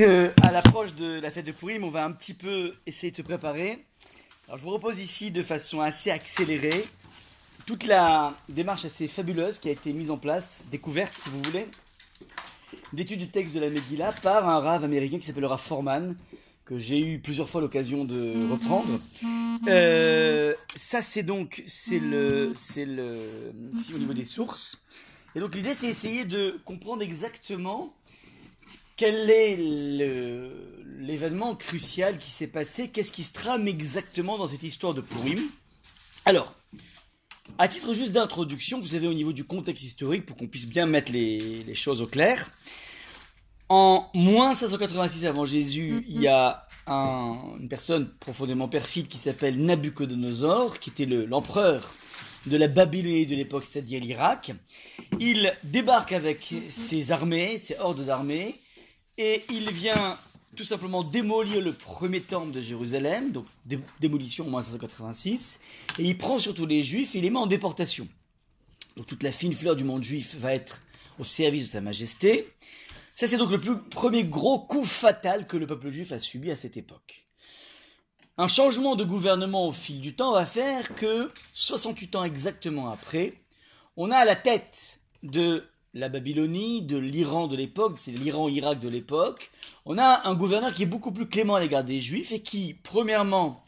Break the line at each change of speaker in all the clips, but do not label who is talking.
à l'approche de la fête de Purim, on va un petit peu essayer de se préparer. Alors je vous propose ici de façon assez accélérée toute la démarche assez fabuleuse qui a été mise en place, découverte si vous voulez, d'étude du texte de la Megillah par un rave américain qui s'appelle Rav Forman, que j'ai eu plusieurs fois l'occasion de reprendre. Euh, ça c'est donc c'est le c'est le si au niveau des sources. Et donc l'idée c'est essayer de comprendre exactement quel est l'événement crucial qui s'est passé? Qu'est-ce qui se trame exactement dans cette histoire de Purim? Alors, à titre juste d'introduction, vous savez au niveau du contexte historique, pour qu'on puisse bien mettre les, choses au clair, en moins 586 avant Jésus, il y a une personne profondément perfide qui s'appelle Nabucodonosor, qui était l'empereur de la Babylonie de l'époque, c'est-à-dire l'Irak. Il débarque avec ses armées, ses hordes d'armées, et il vient tout simplement démolir le premier temple de Jérusalem, donc démolition en 1586, et il prend surtout les juifs et les met en déportation. Donc toute la fine fleur du monde juif va être au service de Sa Majesté. Ça c'est donc le plus, premier gros coup fatal que le peuple juif a subi à cette époque. Un changement de gouvernement au fil du temps va faire que 68 ans exactement après, on a à la tête de la Babylonie, de l'Iran de l'époque, c'est l'Iran-Irak de l'époque, on a un gouverneur qui est beaucoup plus clément à l'égard des Juifs et qui, premièrement,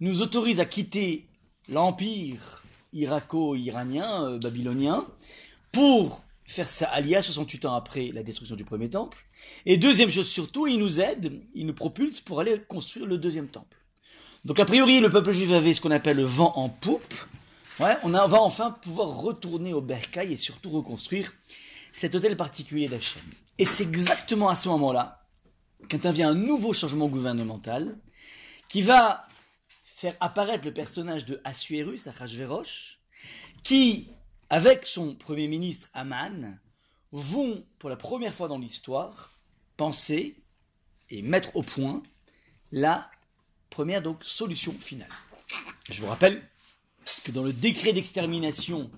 nous autorise à quitter l'empire irako-iranien, euh, babylonien, pour faire sa alia 68 ans après la destruction du premier temple. Et deuxième chose surtout, il nous aide, il nous propulse pour aller construire le deuxième temple. Donc a priori, le peuple juif avait ce qu'on appelle le vent en poupe. On, va enfin pouvoir retourner au Bercail et surtout reconstruire cet hôtel particulier d'Hachem. Et c'est exactement à ce moment-là qu'intervient un nouveau changement gouvernemental qui va faire apparaître le personnage de Assuérus, Achashverosh, qui, avec son premier ministre Aman, vont, pour la première fois dans l'histoire, penser et mettre au point la première donc solution finale. Je vous rappelle que dans le décret d'extermination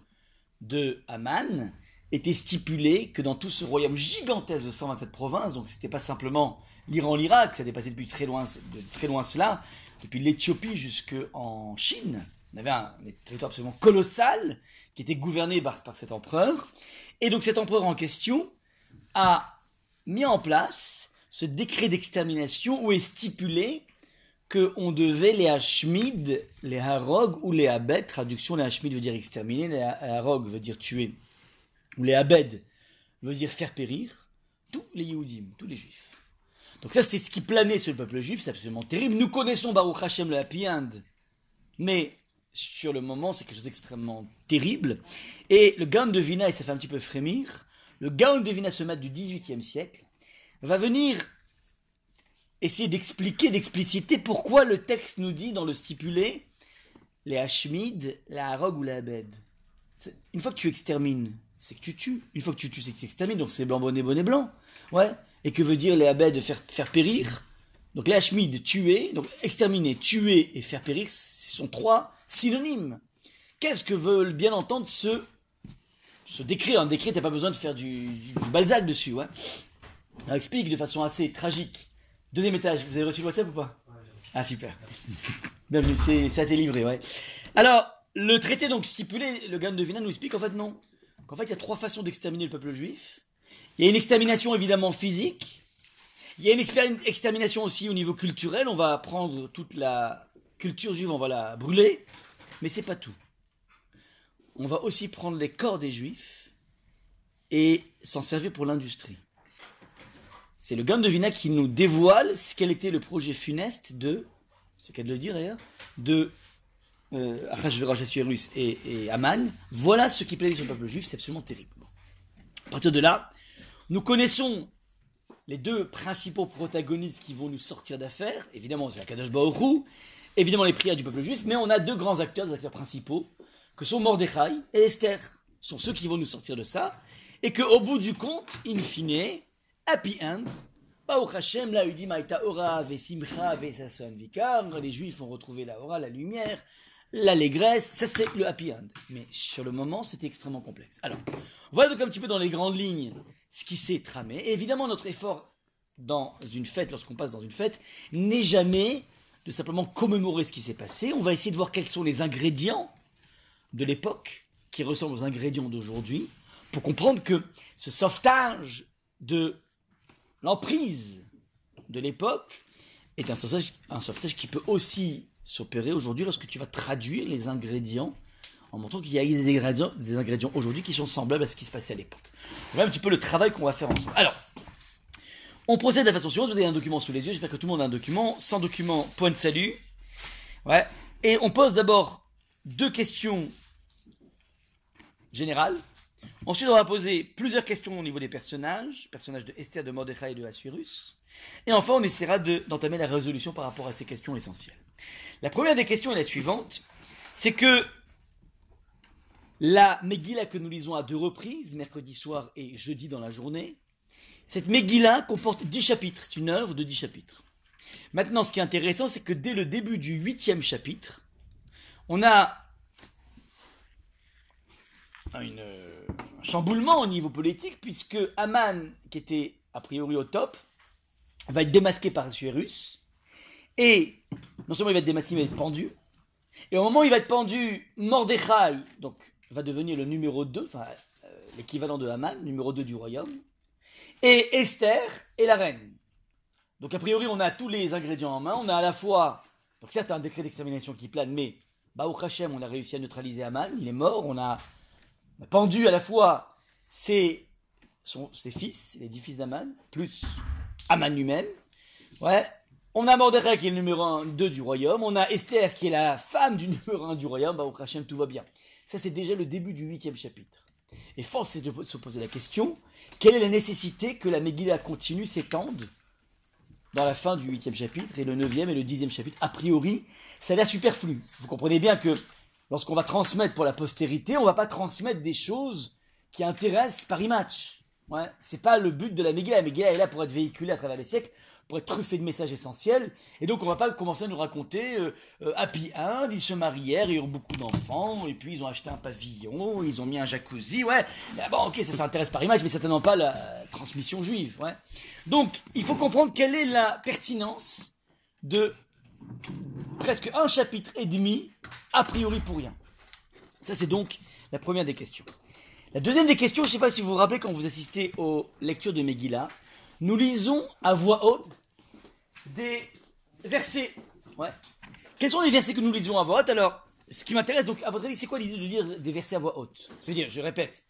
de Aman, était stipulé que dans tout ce royaume gigantesque de 127 provinces, donc c'était pas simplement l'Iran, l'Irak, ça dépassait depuis très loin, de très loin cela, depuis l'Éthiopie jusqu'en Chine, on avait un, territoire absolument colossal qui était gouverné par, par cet empereur, et donc cet empereur en question a mis en place ce décret d'extermination où est stipulé qu'on devait les Hashmid, les Harog ou les Abed, traduction les Hashmid veut dire exterminer, les Harog veut dire tuer ou les Abed, veut dire faire périr tous les Yehudim, tous les Juifs. Donc ça, c'est ce qui planait sur le peuple juif, c'est absolument terrible. Nous connaissons Baruch Hashem le Happy End, mais sur le moment, c'est quelque chose d'extrêmement terrible. Et le Gaon de Vina, et ça fait un petit peu frémir, le Gaon de Vina, ce maître du XVIIIe siècle, va venir essayer d'expliquer, d'expliciter pourquoi le texte nous dit dans le stipulé les Hashmid, la Harog ou la Abed. Une fois que tu extermines c'est que tu tues. Une fois que tu tues, c'est que tu extermines. Donc c'est blanc, bonnet, bonnet, blanc. Ouais. Et que veut dire les abed faire, faire périr? Donc les tuer. Donc exterminer, tuer et faire périr, ce sont trois synonymes. Qu'est-ce que veulent bien entendre ce, ce décret Un décret, t'as pas besoin de faire du, du Balzac dessus. Ouais. Explique de façon assez tragique. Deuxième étage, vous avez reçu le WhatsApp ou pas Ah super. Bienvenue, c'est, ça a été livré, ouais. Alors, le traité donc stipulé, le gars de Vina nous explique en fait non. En fait, il y a trois façons d'exterminer le peuple juif. Il y a une extermination évidemment physique. Il y a une extermination aussi au niveau culturel. On va prendre toute la culture juive, on va la brûler. Mais c'est pas tout. On va aussi prendre les corps des juifs et s'en servir pour l'industrie. C'est le Gaon de Vina qui nous dévoile ce quel était le projet funeste de, c'est qu'à de le dire d'ailleurs, de euh, et, et Aman, voilà ce qui plaisait sur le peuple juif, c'est absolument terrible. À partir de là, nous connaissons les deux principaux protagonistes qui vont nous sortir d'affaires. Évidemment, c'est Kadosh Baoru, évidemment les prières du peuple juif, mais on a deux grands acteurs, des acteurs principaux, que sont Mordechai et Esther. Sont ceux qui vont nous sortir de ça. Et qu'au bout du compte, in fine, happy end, Hashem, là, il dit Maïta Ora, Vesimcha, Vesason Vikar. Les Juifs ont retrouvé la Ora, la lumière l'allégresse, ça c'est le happy end. Mais sur le moment, c'était extrêmement complexe. Alors, voilà donc un petit peu dans les grandes lignes ce qui s'est tramé. Évidemment, notre effort dans une fête, lorsqu'on passe dans une fête, n'est jamais de simplement commémorer ce qui s'est passé. On va essayer de voir quels sont les ingrédients de l'époque qui ressemblent aux ingrédients d'aujourd'hui pour comprendre que ce sauvetage de l'emprise de l'époque est un sauvetage, qui peut aussi s'opérer aujourd'hui lorsque tu vas traduire les ingrédients en montrant qu'il y a des ingrédients, des ingrédients aujourd'hui qui sont semblables à ce qui se passait à l'époque. Voilà un petit peu le travail qu'on va faire ensemble. Alors, on procède de la façon suivante. Vous avez un document sous les yeux. J'espère que tout le monde a un document. Sans document, point de salut. Ouais. Et on pose d'abord deux questions générales. Ensuite, on va poser plusieurs questions au niveau des personnages. Personnages de Esther, de Mordechai et de Assuérus. Et enfin, on essaiera de- d'entamer la résolution par rapport à ces questions essentielles. La première des questions est la suivante. C'est que la Megillah que nous lisons à deux reprises, mercredi soir et jeudi dans la journée, cette Megillah comporte dix chapitres. C'est une œuvre de dix chapitres. Maintenant, ce qui est intéressant, c'est que dès le début du huitième chapitre, on a une, euh, chamboulement au niveau politique, puisque Aman, qui était a priori au top, va être démasqué par Assuérus. Et non seulement il va être démasqué, mais il va être pendu. Et au moment où il va être pendu, Mordechai donc, va devenir le numéro 2, enfin euh, l'équivalent de Haman, numéro 2 du royaume. Et Esther est la reine. Donc a priori, on a tous les ingrédients en main. On a à la fois, donc certes, un décret d'extermination qui plane, mais Baruch Hashem, on a réussi à neutraliser Haman, il est mort. On a pendu à la fois ses, ses fils, les dix fils d'Aman, plus Haman lui-même. Ouais. On a Mordechai qui est le numéro 1, 2 du royaume. On a Esther qui est la femme du numéro 1 du royaume. Baruch Hashem, tout va bien. Ça, c'est déjà le début du huitième chapitre. Et force est de se poser la question quelle est la nécessité que la Megillah continue s'étende dans la fin du huitième chapitre et le neuvième et le dixième chapitre? A priori, ça a l'air superflu. Vous comprenez bien que lorsqu'on va transmettre pour la postérité, on va pas transmettre des choses qui intéressent Paris Match. Ouais, c'est pas le but de la Megillah. La est là pour être véhiculée à travers les siècles, pour être truffée de messages essentiels. Et donc, on va pas commencer à nous raconter euh, euh, Happy End, ils se marièrent, ils ont beaucoup d'enfants, et puis ils ont acheté un pavillon, ils ont mis un jacuzzi. Ouais, Ah bon, ok, ça, ça intéresse Paris Match, mais certainement pas la transmission juive. Ouais. Donc, il faut comprendre quelle est la pertinence de presque un chapitre et demi, a priori pour rien. Ça, c'est donc la première des questions. La deuxième des questions, je ne sais pas si vous vous rappelez quand vous assistez aux lectures de Megillah, nous lisons à voix haute des versets. Quels sont les versets que nous lisons à voix haute? Alors, ce qui m'intéresse, donc, à votre avis, c'est quoi l'idée de lire des versets à voix haute? C'est-à-dire, je répète,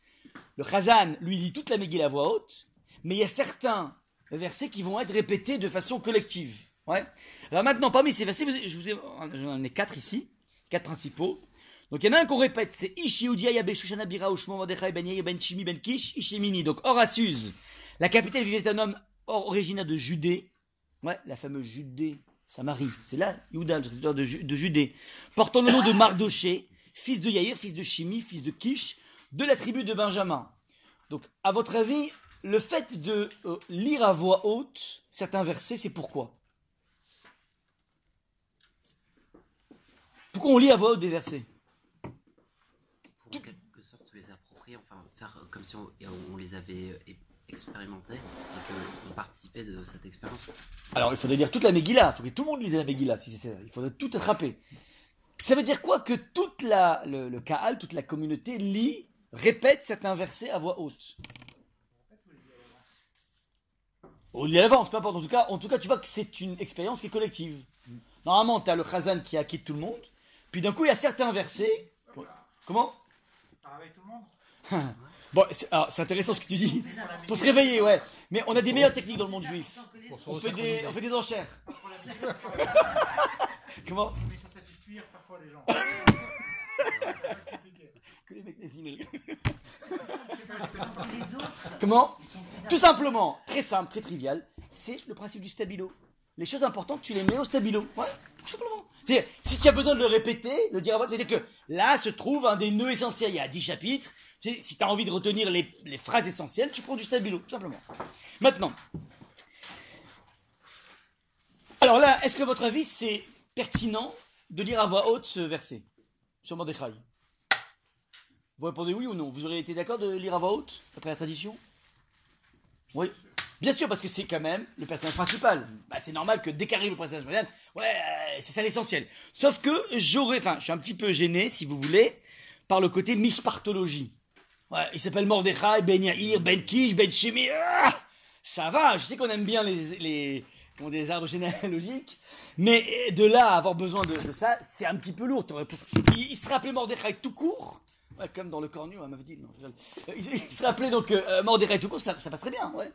le Khazan, lui, lit toute la Megillah à voix haute, mais il y a certains versets qui vont être répétés de façon collective. Alors maintenant, parmi ces versets, je vous ai, j'en ai quatre ici, quatre principaux. Donc il y en a un qu'on répète, c'est Ishi Udia Yabe Shushana Bira Ushmo Ben Yair Ben Ben Kish Ishemini. Donc Horatius, la capitale vivait un homme or- originaire de Judée. Ouais, la fameuse Judée, Samarie. C'est là, Yuda, le de, de Judée. Portant le nom de Mardoché, fils de Yair, fils de Shimi, fils de Kish, de la tribu de Benjamin. Donc, à votre avis, le fait de euh, lire à voix haute certains versets, c'est pourquoi? Pourquoi on lit à voix haute des versets
pour en quelque sorte se les approprier, enfin faire euh, comme si on, les avait euh, expérimentés et qu'on participait de cette expérience.
Alors, il faudrait lire toute la Megillah. Il faudrait que tout le monde lise la Megillah, si c'est ça. Il faudrait tout attraper. Ça veut dire quoi Que toute la, le, le Kaal, toute la communauté lit, répète certains versets à voix haute? On lit à l'avance, peu importe. En tout cas, en tout cas, tu vois que c'est une expérience qui est collective. Normalement, tu as le Khazan qui acquitte tout le monde. Puis d'un coup, il y a certains versets. Comment?
Ça réveille tout le monde
Bon, c'est alors, c'est intéressant ce que tu dis. Pour se réveiller, ouais. Mais on a des meilleures techniques dans le monde juif. On fait des, on fait des enchères. Comment?
Mais ça, ça fait fuir parfois les gens.
Que les mecs les Comment? Tout simplement, très simple, très trivial, c'est le principe du stabilo. Les choses importantes, tu les mets au stabilo. Ouais, simplement. C'est, si tu as besoin de le répéter, le dire à voix, c'est-à-dire que là se trouve un des nœuds essentiels. Il y a 10 chapitres. Si tu as envie de retenir les, phrases essentielles, tu prends du stabilo, tout simplement. Maintenant. Alors là, est-ce que votre avis, c'est pertinent de lire à voix haute ce verset? Sur Mordechai Vous répondez oui ou non? Vous auriez été d'accord de lire à voix haute, après la tradition? Oui Bien sûr, parce que c'est quand même le personnage principal. Bah, c'est normal que dès qu'arrive le personnage principal, ouais, euh, c'est ça l'essentiel. Sauf que j'aurais, enfin, je suis un petit peu gêné, si vous voulez, par le côté mishpartologie. Ouais, il s'appelle Mordechai, Ben Yair, Ben Kish, Ben Shimi. Ah ça va, je sais qu'on aime bien les, les, arbres généalogiques, mais de là à avoir besoin de, ça, c'est un petit peu lourd. Il, il serait appelé Mordechai tout court, ouais, comme dans le cornu, on m'avait dit. Non. Euh, il, il serait appelé donc euh, Mordechai tout court, ça, ça passe très bien, ouais.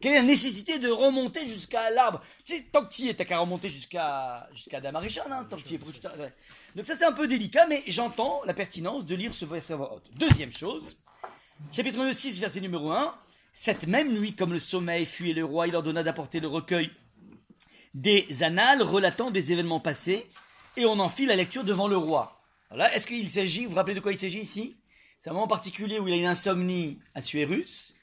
Quelle est la nécessité de remonter jusqu'à l'arbre? Tu sais, tant que tu y es, t'as qu'à remonter jusqu'à jusqu'à Adam Arishon, hein, tant que tu es. Donc ça c'est un peu délicat, mais j'entends la pertinence de lire ce verset à voix haute. Deuxième chose, chapitre 6, verset numéro 1. Cette même nuit, comme le sommeil fuyait le roi, il ordonna d'apporter le recueil des annales relatant des événements passés, et on en fit la lecture devant le roi. Alors là, est-ce qu'il s'agit, vous vous rappelez de quoi il s'agit ici? C'est un moment particulier où il a une insomnie à Suérus,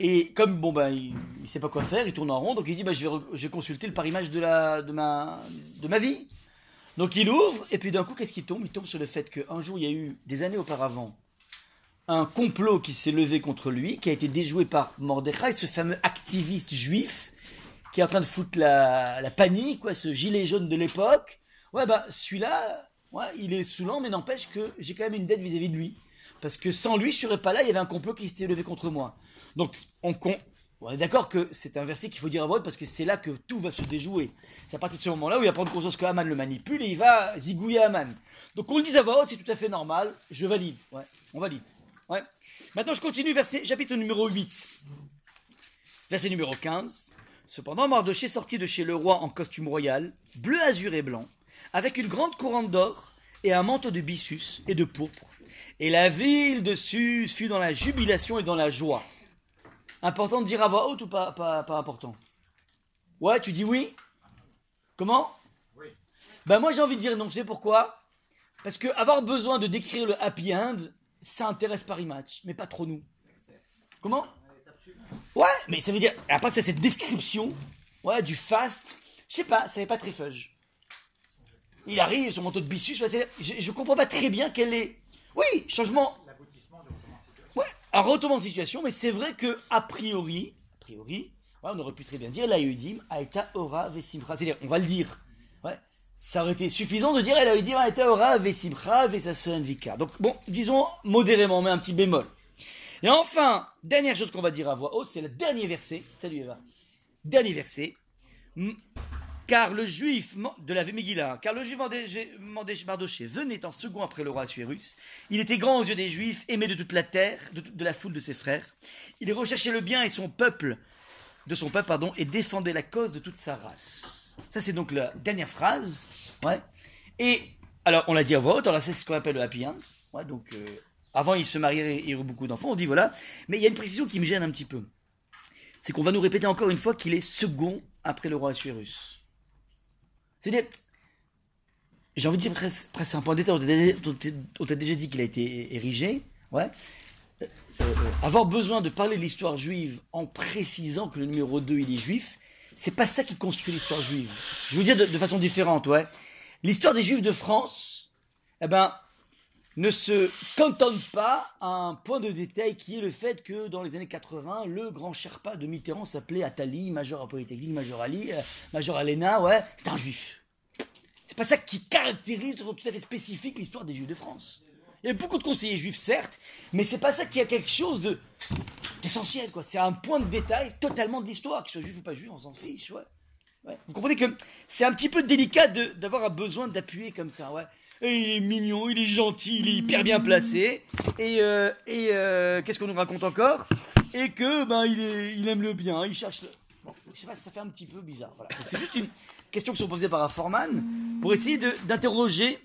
et comme bon ben il, il sait pas quoi faire, il tourne en rond, donc il dit bah, je, vais, consulter le parimage de, la, de, ma, de ma vie. Donc il ouvre, et puis d'un coup, qu'est-ce qui tombe? Il tombe sur le fait qu'un jour, il y a eu, des années auparavant, un complot qui s'est levé contre lui, qui a été déjoué par Mordechai, ce fameux activiste juif, qui est en train de foutre la, la panique, quoi, ce gilet jaune de l'époque. Ouais, bah celui-là, ouais, il est saoulant, mais n'empêche que j'ai quand même une dette vis-à-vis de lui. Parce que sans lui, je serais pas là, il y avait un complot qui s'était levé contre moi. Donc, on, con- on est d'accord que c'est un verset qu'il faut dire à voix parce que c'est là que tout va se déjouer. C'est à partir de ce moment-là où il va prendre conscience que Haman le manipule et il va zigouiller Haman. Donc, on le dit à voix c'est tout à fait normal. Je valide. Ouais, on valide. Ouais. Maintenant, je continue, verset, chapitre numéro 8. Verset numéro 15. Cependant, Mardoché sortit de chez le roi en costume royal, bleu azur et blanc, avec une grande couronne d'or et un manteau de byssus et de pourpre. Et la ville de Suse fut dans la jubilation et dans la joie. Important de dire à voix haute ou pas, pas, pas important? Ouais, tu dis oui? Comment?
Oui.
Ben moi j'ai envie de dire non, vous savez pourquoi? Parce que avoir besoin de décrire le happy end, ça intéresse Paris Match, mais pas trop nous. Comment? Ouais, mais ça veut dire. Après, c'est cette description ouais, du fast. Je sais pas, ça n'est pas très fudge. Il arrive, son manteau de c'est- je, je comprends pas très bien quel est. Oui, changement. Ouais, un retournement de situation, mais c'est vrai que, a priori, a priori, ouais, on aurait pu très bien dire la Eudim, Aeta Ora Vesimcha. C'est-à-dire, on va le dire. Ouais. Ça aurait été suffisant de dire la Eudim, Aeta Ora Vesimcha Vesason Vika. Donc, bon, disons modérément, mais un petit bémol. Et enfin, dernière chose qu'on va dire à voix haute, c'est le dernier verset. Salut Eva. Dernier verset. Car le juif de la Megillah, car le juif Mardoché venait en second après le roi Assuérus. Il était grand aux yeux des juifs, aimé de toute la terre, de, de la foule de ses frères. Il recherchait le bien et son peuple, de son peuple, pardon, et défendait la cause de toute sa race. Ça, c'est donc la dernière phrase. Ouais. Et, alors, on l'a dit à voix haute, alors c'est ce qu'on appelle le happy end. Ouais, donc, euh, avant, il se mariait et il y a eu beaucoup d'enfants, on dit voilà. Mais il y a une précision qui me gêne un petit peu. C'est qu'on va nous répéter encore une fois qu'il est second après le roi Assuérus. C'est-à-dire, j'ai envie de dire presque, un point d'état, on t'a déjà- on t'a- on t'a déjà dit qu'il a été érigé, ouais. Euh, euh, avoir besoin de parler de l'histoire juive en précisant que le numéro 2 il est juif, c'est pas ça qui construit l'histoire juive. Je vais vous dire de, de façon différente, ouais. L'histoire des juifs de France, eh ben, ne se cantonne pas à un point de détail qui est le fait que dans les années 80, le grand Sherpa de Mitterrand s'appelait Attali, major à Polytechnique, major Ali, euh, major à l'ENA, ouais, c'est un juif. C'est pas ça qui caractérise de façon tout à fait spécifique l'histoire des juifs de France. Il y a beaucoup de conseillers juifs, certes, mais c'est pas ça qui a quelque chose de d'essentiel, quoi. C'est un point de détail totalement de l'histoire, qu'il soit juif ou pas juif, on s'en fiche, ouais. Vous comprenez que c'est un petit peu délicat d'avoir un besoin d'appuyer comme ça, ouais. Et il est mignon, il est gentil, il est hyper bien placé. Et, euh, et euh, qu'est-ce qu'on nous raconte encore? Et que ben il, est, il aime le bien, il cherche le. Bon, je sais pas, ça fait un petit peu bizarre. C'est juste une question qui sont posées par un foreman pour essayer d'interroger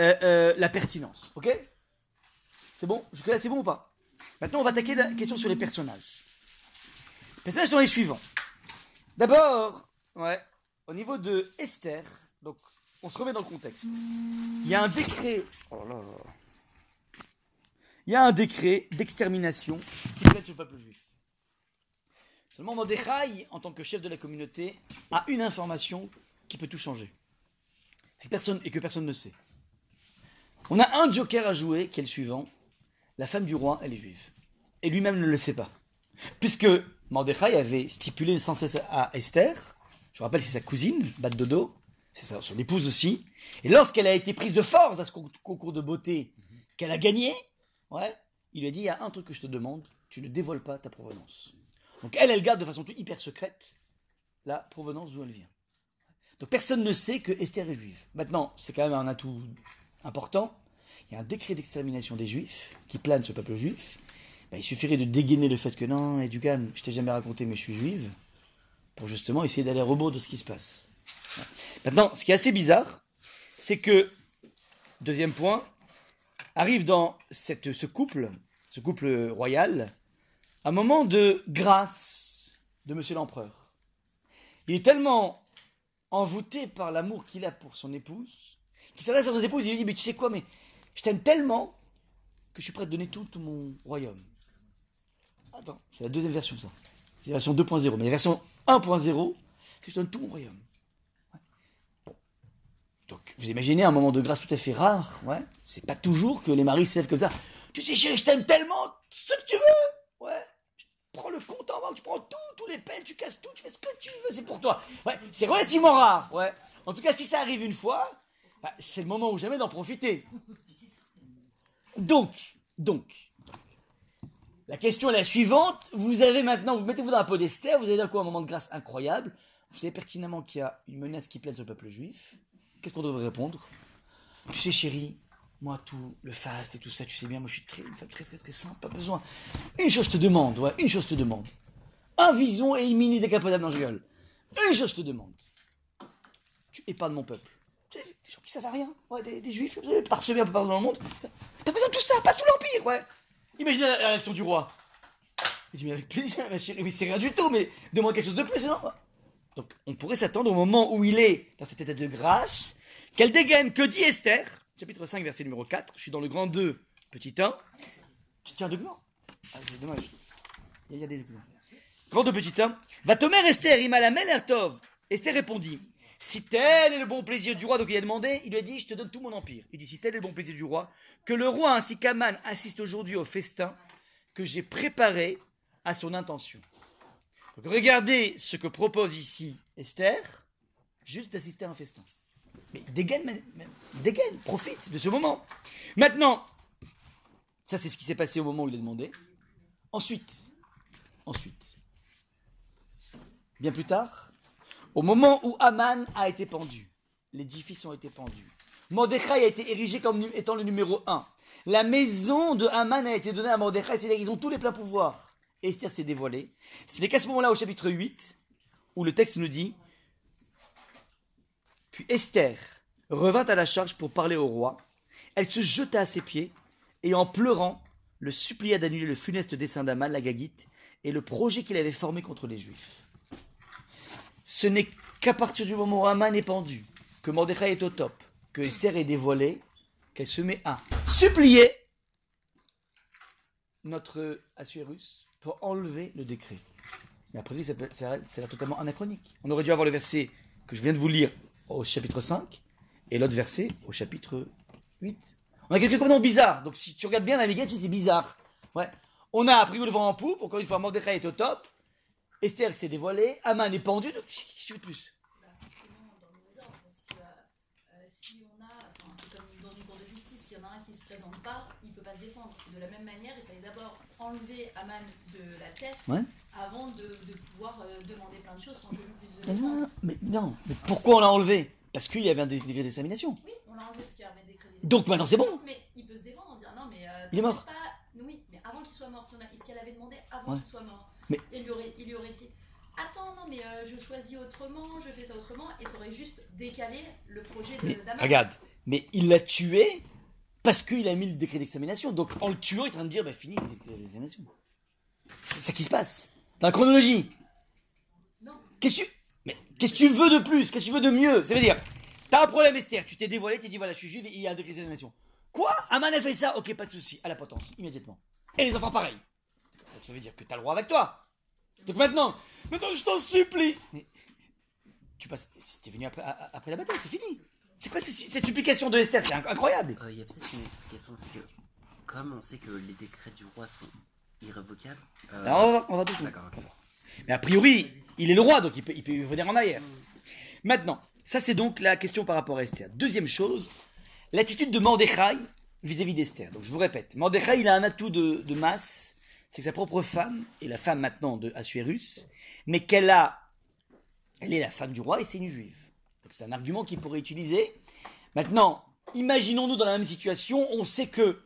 euh, la pertinence. Ok? C'est bon? Jusque-là, c'est bon ou pas? Maintenant, on va attaquer la question sur les personnages. Les personnages sont les suivants. D'abord, ouais, au niveau de Esther, donc on se remet dans le contexte. Il y a un décret. Oh. Il y a un décret d'extermination qui plaide sur le peuple juif. Seulement Mordechai, en tant que chef de la communauté, a une information qui peut tout changer. Personne et que personne ne sait. On a un joker à jouer qui est le suivant. La femme du roi, elle est juive. Et lui-même ne le sait pas. Puisque Mordechai avait stipulé sans cesse à Esther, je vous rappelle, c'est sa cousine, Bat Dodo, c'est sa- son épouse aussi, et lorsqu'elle a été prise de force à ce con- concours de beauté qu'elle a gagné, ouais, il lui a dit, il y a un truc que je te demande, tu ne dévoiles pas ta provenance. Donc elle, elle garde de façon hyper secrète la provenance d'où elle vient. Donc personne ne sait que Esther est juive. Maintenant, c'est quand même un atout important. Il y a un décret d'extermination des juifs qui plane le peuple juif. Ben, il suffirait de dégainer le fait que non, et du calme, je t'ai jamais raconté, mais je suis juive, pour justement essayer d'aller à rebours de ce qui se passe. Maintenant, ce qui est assez bizarre, c'est que, deuxième point, arrive dans cette, ce couple, ce couple royal, un moment de grâce de monsieur l'empereur. Il est tellement envoûté par l'amour qu'il a pour son épouse, qu'il s'adresse à son épouse et lui dit, mais tu sais quoi, mais je t'aime tellement que je suis prêt à te donner tout, mon royaume. Attends, c'est la deuxième version ça. C'est la version 2.0. Mais la version 1.0, c'est que je donne tout mon royaume. Donc, vous imaginez un moment de grâce tout à fait rare, ouais. C'est pas toujours que les maris s'élèvent comme ça. Tu sais, chérie, je t'aime tellement, ce que tu veux, ouais. Tu prends le compte en banque, tu prends tout, tous les peines, tu casses tout, tu fais ce que tu veux, c'est pour toi. Ouais, c'est relativement rare, ouais. En tout cas, si ça arrive une fois, bah, c'est le moment ou jamais d'en profiter. Donc, donc, la question est la suivante. Vous avez maintenant, vous mettez-vous dans peau d'Esther, vous avez d'un coup un moment de grâce incroyable. Vous savez pertinemment qu'il y a une menace qui plane sur le peuple juif. Qu'est-ce qu'on devrait répondre? Tu sais, chérie, moi, tout le faste et tout ça, tu sais bien, moi, je suis très, une femme très, très, très simple, pas besoin. Une chose je te demande, ouais, une chose je te demande. Un vison et une mini décapotable dans la gueule. Une chose je te demande. Tu épargnes mon peuple. Des gens qui savent rien, ouais, des, juifs, euh, parsemés un peu partout dans le monde. T'as besoin de tout ça, pas tout l'empire, ouais. Imaginez la réaction du roi. Il dit, mais avec plaisir, ma chérie, mais c'est rien du tout, mais demande quelque chose de plus, non? Donc, on pourrait s'attendre au moment où il est dans cet état de grâce, qu'elle dégaine, que dit Esther, chapitre 5, verset numéro 4, je suis dans le grand 2, petit 1. Tu tiens un document Ah, c'est dommage. Il y a- des documents. Grand 2, petit 1. Va Tomer Esther, Imalamel Ertov. Esther répondit, si tel est le bon plaisir du roi, donc il a demandé, il lui a dit, je te donne tout mon empire. Il dit, si tel est le bon plaisir du roi, que le roi ainsi qu'Aman assistent aujourd'hui au festin que j'ai préparé à son intention. Regardez ce que propose ici Esther, juste d'assister à un festin. Mais dégaine, profite de ce moment. Maintenant, ça c'est ce qui s'est passé au moment où il a demandé. Ensuite, ensuite, bien plus tard, au moment où Aman a été pendu, l'édifice ont été pendus. Mordechai a été érigé comme étant le numéro un. La maison de Haman a été donnée à Mordechai, c'est-à-dire qu'ils ont tous les pleins pouvoirs. Esther s'est dévoilée. Ce n'est qu'à ce moment-là, au chapitre 8, où le texte nous dit Puis Esther revint à la charge pour parler au roi. Elle se jeta à ses pieds et en pleurant, le supplia d'annuler le funeste dessein d'Aman, la Gagite, et le projet qu'il avait formé contre les Juifs. Ce n'est qu'à partir du moment où Haman est pendu, que Mordechai est au top, que Esther est dévoilée, qu'elle se met à supplier notre Assuérus pour enlever le décret. Mais après, a l'air totalement anachronique. On aurait dû avoir le verset que je viens de vous lire au chapitre 5 et l'autre verset au chapitre 8. On a quelque chose bizarre. Donc si tu regardes bien la Mégane, tu dis c'est bizarre. Ouais. On a appris le vent en poupe, encore une fois, Mordechai est au top. Esther s'est dévoilée, Aman est pendu. donc, Qu'est-ce que tu veux de plus?
C'est c'est qui se présente pas, il peut pas se défendre. De la même manière, il fallait d'abord enlever Aman de la pièce
Ouais.
avant de, de pouvoir euh, demander plein de choses sans que lui puisse
non, mais non. Mais pourquoi on l'a enlevé? Parce qu'il y avait un dé- décret d'examination.
Oui, on l'a enlevé parce qu'il y avait des crédits.
Donc maintenant, c'est bon.
Mais il peut se défendre en disant non, mais. euh,
Il est mort.
Pas... Oui, mais avant qu'il soit mort, si, on a... si elle avait demandé avant
Ouais.
qu'il soit mort,
Mais-
il, lui aurait... il lui aurait dit Attends, non, mais euh, je choisis autrement, je fais ça autrement, et ça aurait juste décalé le projet de
Mais
d'Aman.
regarde, mais il l'a tué parce qu'il a mis le décret d'examination. Donc en le tuant, il est en train de dire bah fini le décret d'examination. C'est ça qui se passe. Dans la chronologie. Qu'est-ce que tu. Mais qu'est-ce que tu veux de plus? Qu'est-ce que tu veux de mieux? Ça veut dire, t'as un problème Esther, tu t'es dévoilé, tu dit voilà, je suis juive et il y a un décret d'examination. Quoi? Aman a fait ça? Ok, pas de souci, à la potence, immédiatement. Et les enfants pareil. Donc ça veut dire que t'as le roi avec toi. Donc maintenant, maintenant je t'en supplie. Mais tu passes, t'es venu après la bataille, c'est fini. C'est quoi cette, cette supplication de Esther? C'est inc- incroyable.
Euh, Il y a peut-être une explication, c'est que comme on sait que les décrets du roi sont irrévocables. euh,
Alors on va, on va doucement.
D'accord.
Mais a priori, il est le roi, donc il peut, il peut venir en arrière. Maintenant, ça c'est donc la question par rapport à Esther. Deuxième chose, l'attitude de Mordechai vis-à-vis d'Esther. Donc je vous répète, Mordechai il a un atout de, de masse, c'est que sa propre femme est la femme maintenant de Assuérus, mais qu'elle a, elle est la femme du roi et c'est une juive. C'est un argument qu'il pourrait utiliser. Maintenant, imaginons-nous dans la même situation, on sait que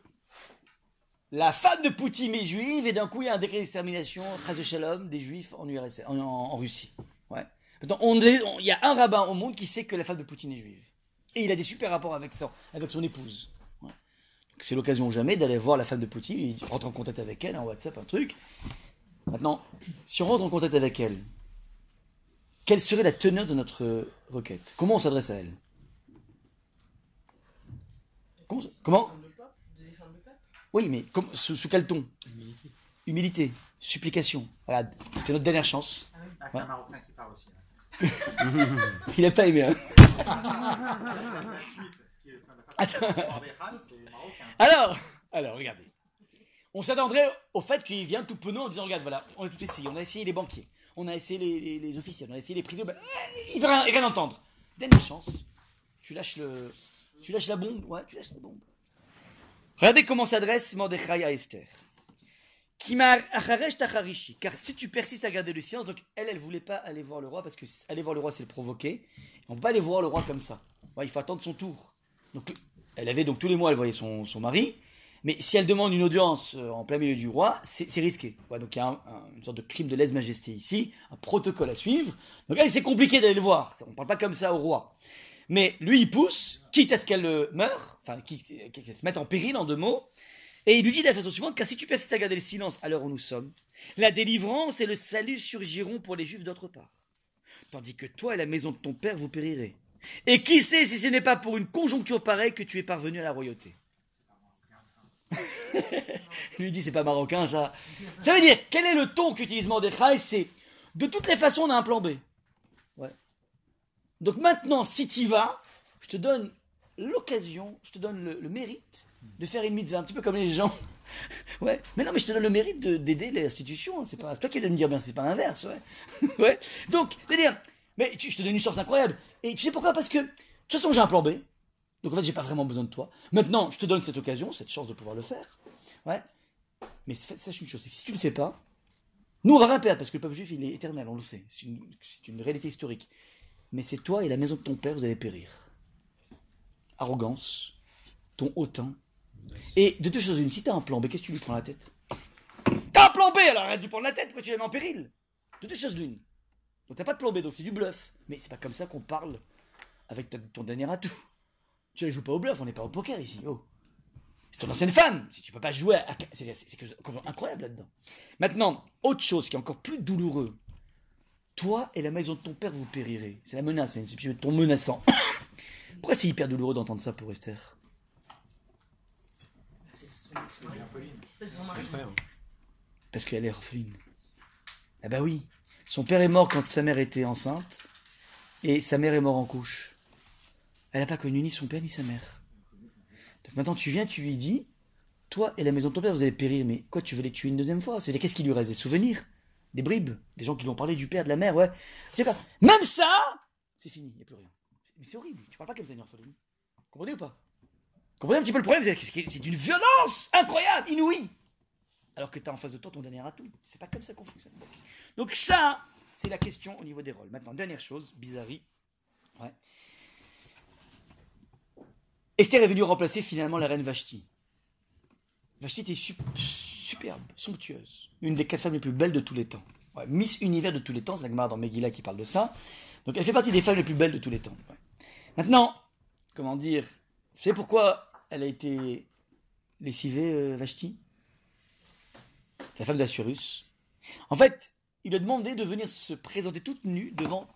la femme de Poutine est juive et d'un coup il y a un décret d'extermination, de shalom, des juifs en, URSS, en, Russie. Ouais. On on- il y a un rabbin au monde qui sait que la femme de Poutine est juive. Et il a des super rapports avec, son- avec son épouse. C'est l'occasion jamais d'aller voir la femme de Poutine, il rentre en contact avec elle, en WhatsApp, un truc. Maintenant, si on rentre en contact avec elle, quelle serait la teneur de notre requête? Comment on s'adresse à elle? Comment, comment? Oui, mais comme- sous, sous quel ton? Humilité. supplication. Voilà, c'est notre dernière chance.
Ah, c'est
Ouais.
un Marocain qui parle aussi. hein.
Il n'a pas aimé. hein.
C'est.
Alors, alors, regardez. On s'attendrait au fait qu'il vient tout penaud en disant Regarde, voilà, on a tout essayé. On a essayé les banquiers, on a essayé les, officiels, on a essayé les privés. Ouais, il veut rien, rien entendre. Dernière chance. Tu lâches le. Tu lâches la bombe Ouais, tu lâches la bombe. Regardez comment s'adresse Mordechai à Esther. Car si tu persistes à garder le silence, donc elle, elle voulait pas aller voir le roi parce que aller voir le roi, c'est le provoquer. On peut pas aller voir le roi comme ça. Il faut attendre son tour. Donc, elle avait donc tous les mois, elle voyait son, son mari. Mais si elle demande une audience euh, en plein milieu du roi, c'est risqué. Donc il y a un- un- une sorte de crime de lèse-majesté ici, un protocole à suivre. Donc c'est compliqué d'aller le voir. On ne parle pas comme ça au roi. Mais lui, il pousse, quitte à ce qu'elle euh, meure, enfin, qu'il- qu'elle se mette en péril en deux mots. Et il lui dit de la façon suivante, car si tu persistes à garder le silence à l'heure où nous sommes, la délivrance et le salut surgiront pour les juifs d'autre part. Tandis que toi et la maison de ton père, vous périrez. Et qui sait si ce n'est pas pour une conjoncture pareille que tu es parvenu à la royauté? Lui dit c'est pas marocain ça. Ça veut dire quel est le ton qu'utilise Mordechai? C'est de toutes les façons on a un plan B. Ouais. Donc maintenant si tu vas, je te donne l'occasion, je te donne le, mérite de faire une mitzvah un petit peu comme les gens. Ouais, mais non, mais je te donne le mérite de- d'aider l'institution. hein. C'est pas toi qui dois me dire bien, c'est pas l'inverse. Ouais. ouais. Donc, c'est-à-dire, mais tu- je te donne une chance incroyable. Et tu sais pourquoi? Parce que de toute façon, j'ai un plan B. Donc en fait, j'ai pas vraiment besoin de toi. Maintenant, je te donne cette occasion, cette chance de pouvoir le faire. Ouais. Mais sache une chose, c'est que si tu le fais pas, nous on va perdre parce que le peuple juif il est éternel, on le sait. C'est une, réalité historique. Mais c'est toi et la maison de ton père, vous allez périr. Arrogance, ton hautain. Et de deux choses une, si t'as un plan B, qu'est-ce que tu lui prends la tête? T'as un plan B, alors arrête de lui prendre la tête, pourquoi tu la mets en péril? De deux choses l'une. Donc t'as pas de plan B, donc c'est du bluff. Mais c'est pas comme ça qu'on parle avec ton dernier atout. Tu ne joues pas au bluff, on n'est pas au poker ici. Oh. C'est ton ancienne femme. Si tu peux pas jouer à. C'est d'incroyable là-dedans. Maintenant, autre chose qui est encore plus douloureux. Toi et la maison de ton père, vous périrez. C'est la menace, c'est une- ton menaçant. Pourquoi c'est hyper douloureux d'entendre ça pour Esther? Parce qu'elle est orpheline. Ah bah oui. Son père est mort quand sa mère était enceinte. Et sa mère est morte en couche. Elle n'a pas connu ni son père ni sa mère. Donc maintenant tu viens, tu lui dis, toi et la maison de ton père, vous allez périr. Mais quoi, tu veux les tuer une deuxième fois? C'est-à-dire qu'est-ce qui lui reste? Des souvenirs? Des bribes? Des gens qui lui ont parlé du père, de la mère, ouais. C'est quoi? Même ça C'est fini, il n'y a plus rien. Mais c'est horrible. Tu parles pas comme ça, une orpheline. Comprenez ou pas? Comprenez un petit peu le problème C'est une violence incroyable, inouïe alors que tu as en face de toi ton dernier atout. C'est pas comme ça qu'on fonctionne. Donc ça, c'est la question au niveau des rôles. Maintenant, dernière chose, bizarrerie. Ouais. Esther est venue remplacer finalement la reine Vashti. Vashti était sup- superbe, somptueuse. Une des quatre femmes les plus belles de tous les temps. Miss Univers de tous les temps, c'est la Gemara dans Megillah qui parle de ça. Donc elle fait partie des femmes les plus belles de tous les temps. Maintenant, comment dire, savez pourquoi elle a été lessivée, euh, Vashti? C'est la femme d'Assurus. En fait, il a demandé de venir se présenter toute nue devant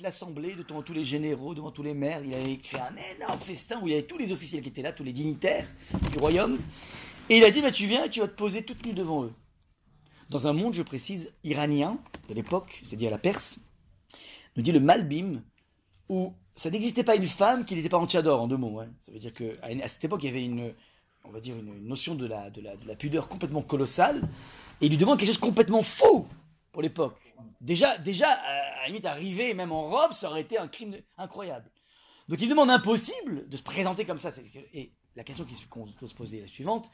l'assemblée, devant tous les généraux, devant tous les maires. Il avait créé un énorme festin où il y avait tous les officiels qui étaient là, tous les dignitaires du royaume. Et il a dit, bah, tu viens et tu vas te poser toute nue devant eux. Dans un monde, je précise, iranien de l'époque, c'est-à-dire la Perse, nous dit le Malbim, où ça n'existait pas une femme qui n'était pas en tchador, en deux mots. ouais. Ça veut dire qu'à à cette époque, il y avait une, on va dire, une notion de la, de, la, de la pudeur complètement colossale. Et il lui demande quelque chose de complètement fou l'époque. Déjà, déjà, à la limite, arriver même en robe, ça aurait été un crime incroyable. Donc il demande impossible de se présenter comme ça. Et la question qu'on se poser est la suivante.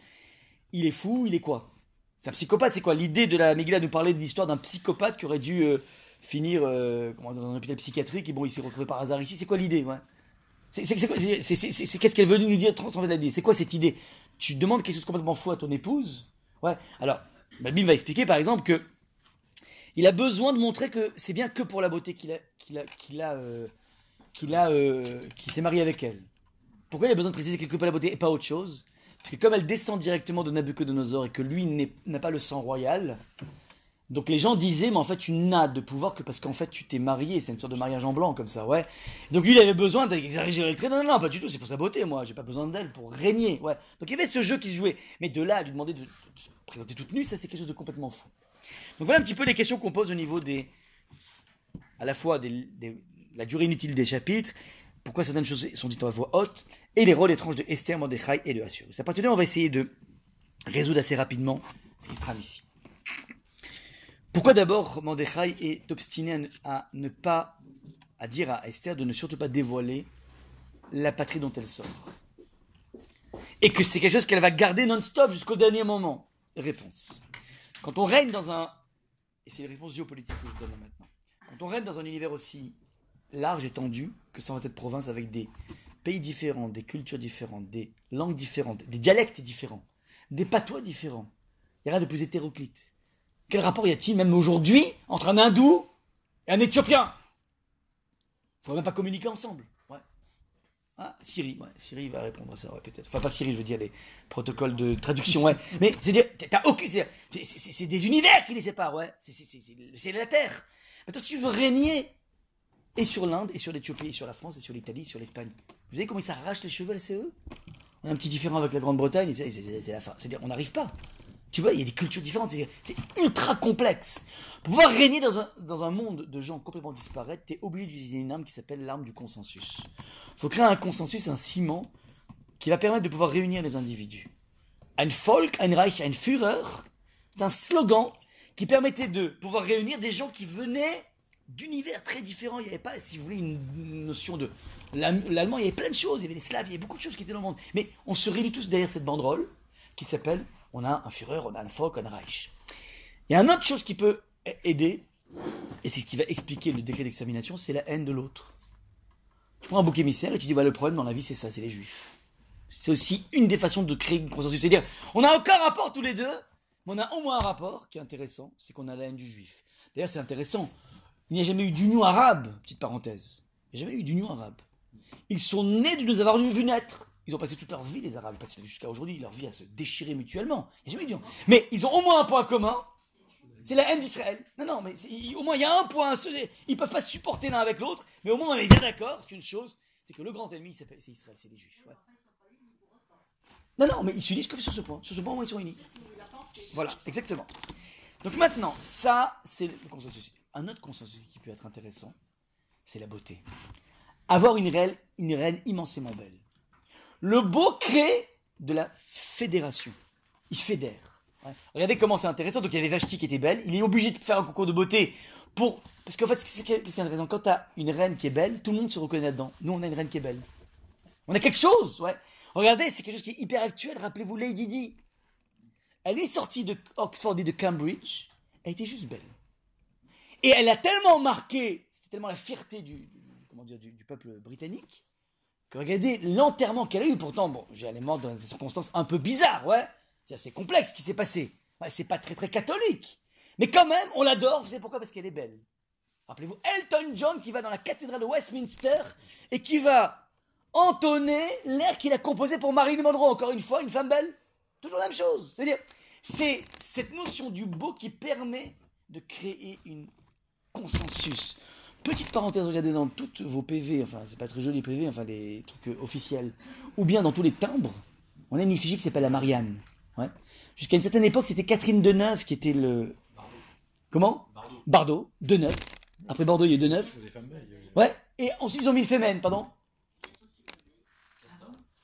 Il est fou, il est quoi? C'est un psychopathe, c'est quoi? L'idée de la Megillah nous parlait de l'histoire d'un psychopathe qui aurait dû euh, finir euh, dans un hôpital psychiatrique et bon, il s'est retrouvé par hasard ici. C'est quoi l'idée? C'est qu'est-ce qu'elle veut nous dire C'est quoi cette idée? Tu demandes quelque chose de complètement fou à ton épouse? Ouais. Alors, Balbim va expliquer par exemple que il a besoin de montrer que c'est bien que pour la beauté qu'il a, qu'il a, qu'il a, euh, euh, s'est marié avec elle. Pourquoi il a besoin de préciser que que pour la beauté et pas autre chose? Parce que comme elle descend directement de Nabucodonosor et que lui n'a pas le sang royal, donc les gens disaient, mais en fait tu n'as de pouvoir que parce qu'en fait tu t'es marié, c'est une sorte de mariage en blanc comme ça, ouais. Donc lui il avait besoin d'exagérer le trait, non, non, non, pas du tout, c'est pour sa beauté, moi, j'ai pas besoin d'elle pour régner, ouais. Donc il y avait ce jeu qui se jouait, mais de là à lui demander de, de se présenter toute nue, ça c'est quelque chose de complètement fou. Donc voilà un petit peu les questions qu'on pose au niveau des, à la fois des, la durée inutile des chapitres, pourquoi certaines choses sont dites en voix haute, et les rôles étranges de Esther, Mordechai et de Assur. À partir de là, on va essayer de résoudre assez rapidement ce qui se trame ici. Pourquoi d'abord Mordechai est obstiné à ne pas, à dire à Esther de ne surtout pas dévoiler la patrie dont elle sort? Et que c'est quelque chose qu'elle va garder non-stop jusqu'au dernier moment? Réponse. Quand on règne dans un... Et c'est les réponses géopolitiques que je donne là maintenant. Quand on règne dans un univers aussi large, étendu, que 127 provinces avec des pays différents, des cultures différentes, des langues différentes, des dialectes différents, des patois différents, il y a rien de plus hétéroclite. Quel rapport y a-t-il même aujourd'hui entre un hindou et un éthiopien? Il ne faudrait même pas communiquer ensemble. Ah, Siri, ouais, Siri va répondre à ça, ouais, peut-être. Enfin, pas Siri, je veux dire les protocoles de traduction, ouais. Mais c'est dire, t'as aucun, c'est, c'est- c'est- c'est des univers qui les séparent, ouais. C'est, c'est, c'est, c'est- c'est la Terre. Maintenant, si tu veux régner et sur l'Inde, et sur l'Éthiopie, et sur la France, et sur l'Italie, et sur l'Espagne, vous savez comment ils s'arrachent les cheveux, la CE On a un petit différent avec la Grande-Bretagne, et c'est, c'est- c'est la fin. C'est-à-dire, on n'arrive pas. Tu vois, il y a des cultures différentes, c'est, ultra complexe. Pour pouvoir régner dans un, dans un monde de gens complètement disparaître, t'es obligé d'utiliser une arme qui s'appelle l'arme du consensus. faut créer un consensus, un ciment, qui va permettre de pouvoir réunir les individus. Ein Volk, ein Reich, ein Führer, c'est un slogan qui permettait de pouvoir réunir des gens qui venaient d'univers très différents. Il n'y avait pas, si vous voulez, une notion de... l'Allem- L'allemand, il y avait plein de choses, il y avait les Slaves, il y avait beaucoup de choses qui étaient dans le monde. Mais on se réunit tous derrière cette banderole qui s'appelle, on a un Führer, on a un Volk, un Reich. Il y a une autre chose qui peut a- aider, et c'est ce qui va expliquer le décret d'extermination, c'est la haine de l'autre. Tu prends un bouc émissaire et tu dis, voilà, le problème dans la vie, c'est ça, c'est les juifs. C'est aussi une des façons de créer une consensus. C'est-à-dire, on n'a aucun rapport tous les deux, mais on a au moins un rapport qui est intéressant, c'est qu'on a la haine du juif. D'ailleurs, c'est intéressant. Il n'y a jamais eu d'union arabe, petite parenthèse. Il n'y a jamais eu d'union arabe. Ils sont nés de nous avoir vu naître. Ils ont passé toute leur vie, les Arabes, passé jusqu'à aujourd'hui, leur vie à se déchirer mutuellement. Mais ils ont au moins un point commun, c'est la haine d'Israël. Non, non, mais c'est- au moins il y a un point. Ils peuvent pas se supporter l'un avec l'autre, mais au moins on est bien d'accord sur une chose, c'est que le grand ennemi, c'est c'est Israël, c'est les Juifs. Non, non, mais ils s'unissent comme sur ce point. Sur ce point, au moins, ils sont unis. Voilà, exactement. Donc maintenant, ça, c'est le consensus. Un autre consensus qui peut être intéressant, c'est la beauté. Avoir une reine, une reine immensément belle. Le beau crée de la fédération. Il fédère. Regardez comment c'est intéressant. Donc il y avait Vashti qui était belle. Il est obligé de faire un concours de beauté pour. Parce qu'en fait, ce qui est intéressant, quand tu as une reine qui est belle, tout le monde se reconnaît là-dedans. Nous, on a une reine qui est belle. On a quelque chose, ouais. Regardez, c'est quelque chose qui est hyper actuel. Rappelez-vous Lady Di. Elle est sortie de Oxford et de Cambridge. Elle était juste belle. Et elle a tellement marqué, c'était tellement la fierté comment dire, du, peuple britannique, que regardez l'enterrement qu'elle a eu. Pourtant, bon, elle est morte dans des circonstances un peu bizarres, ouais. C'est assez complexe ce qui s'est passé. Ouais, c'est pas très très catholique. Mais quand même, on l'adore. Vous savez pourquoi? Parce qu'elle est belle. Rappelez-vous, Elton John qui va dans la cathédrale de Westminster et qui va entonner l'air qu'il a composé pour Marilyn Monroe. Encore une fois, une femme belle. Toujours la même chose. C'est-à-dire, c'est cette notion du beau qui permet de créer une consensus. Petite parenthèse, regardez dans toutes vos PV, enfin c'est pas très joli les PV, enfin les trucs euh, officiels, ou bien dans tous les timbres, on a une effigie qui s'appelle la Marianne. Ouais. Jusqu'à une certaine époque, c'était Catherine Deneuve qui était le. Comment?
Bardo.
Bardo, Deneuve. Après Bordeaux, il y a Deneuve.
Des femmes belles.
Ouais. Et ensuite, ils ont mis le Femen, pardon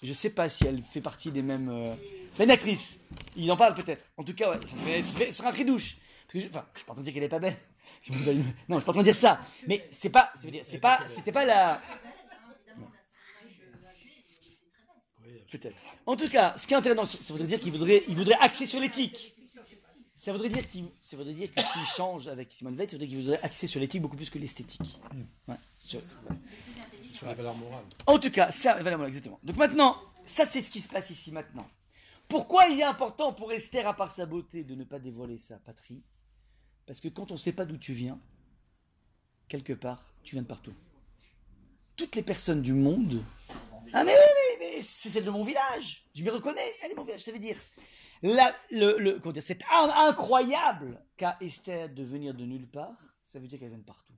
Je sais pas si elle fait partie des mêmes. euh, C'est une actrice. Il en parle peut-être. En tout cas, ouais. Ce serait, un cri douche. Parce que je... Enfin, je suis pas en train de dire qu'elle est pas belle. Si vous voulez- Non, je suis pas en train de dire ça. Mais c'est pas, dire, c'est pas, c'était pas la. Peut-être. En tout cas, ce qui est intéressant, ça voudrait dire qu'il voudrait, il voudrait axer sur l'éthique. Ça voudrait dire qu'il, ça voudrait dire que s'il change avec Simone Veil, ça voudrait qu'il voudrait axer sur l'éthique beaucoup plus que l'esthétique. Ouais, sur-
Sur la valeur morale.
en tout cas, ça, voilà, voilà, exactement. Donc maintenant, ça c'est ce qui se passe ici maintenant. Pourquoi il est important pour Esther, à part sa beauté, de ne pas dévoiler sa patrie? Parce que quand on ne sait pas d'où tu viens, quelque part, tu viens de partout. Toutes les personnes du monde. Ah mais oui, mais, mais c'est celle de mon village. Je m'y reconnais. Elle est mon village. Ça veut dire, la, le, comment dire, incroyable qu'a Esther de venir de nulle part, ça veut dire qu'elle vient de partout.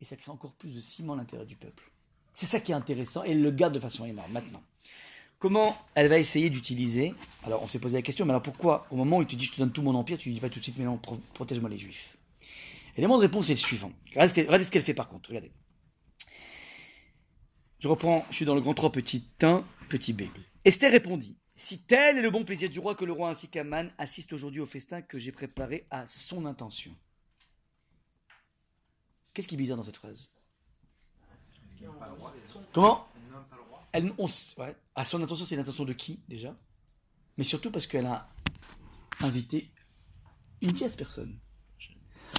Et ça crée encore plus de ciment à l'intérieur du peuple. C'est ça qui est intéressant et elle le garde de façon énorme maintenant. Comment elle va essayer d'utiliser Alors on s'est posé la question, mais alors pourquoi au moment où te dit je te donne tout mon empire, tu lui dis pas tout de suite mais non, pro- protège-moi les juifs L'élément de réponse est le suivant. Regardez ce qu'elle fait par contre, regardez. Je reprends, je suis dans le grand 3 petit 1, petit b. Esther répondit Si tel est le bon plaisir du roi que le roi ainsi qu'Aman assiste aujourd'hui au festin que j'ai préparé à son intention. Qu'est-ce qui est bizarre dans cette phrase? Comment? Elle. À son intention, c'est l'intention de qui déjà? Mais surtout parce qu'elle a invité une tierce personne.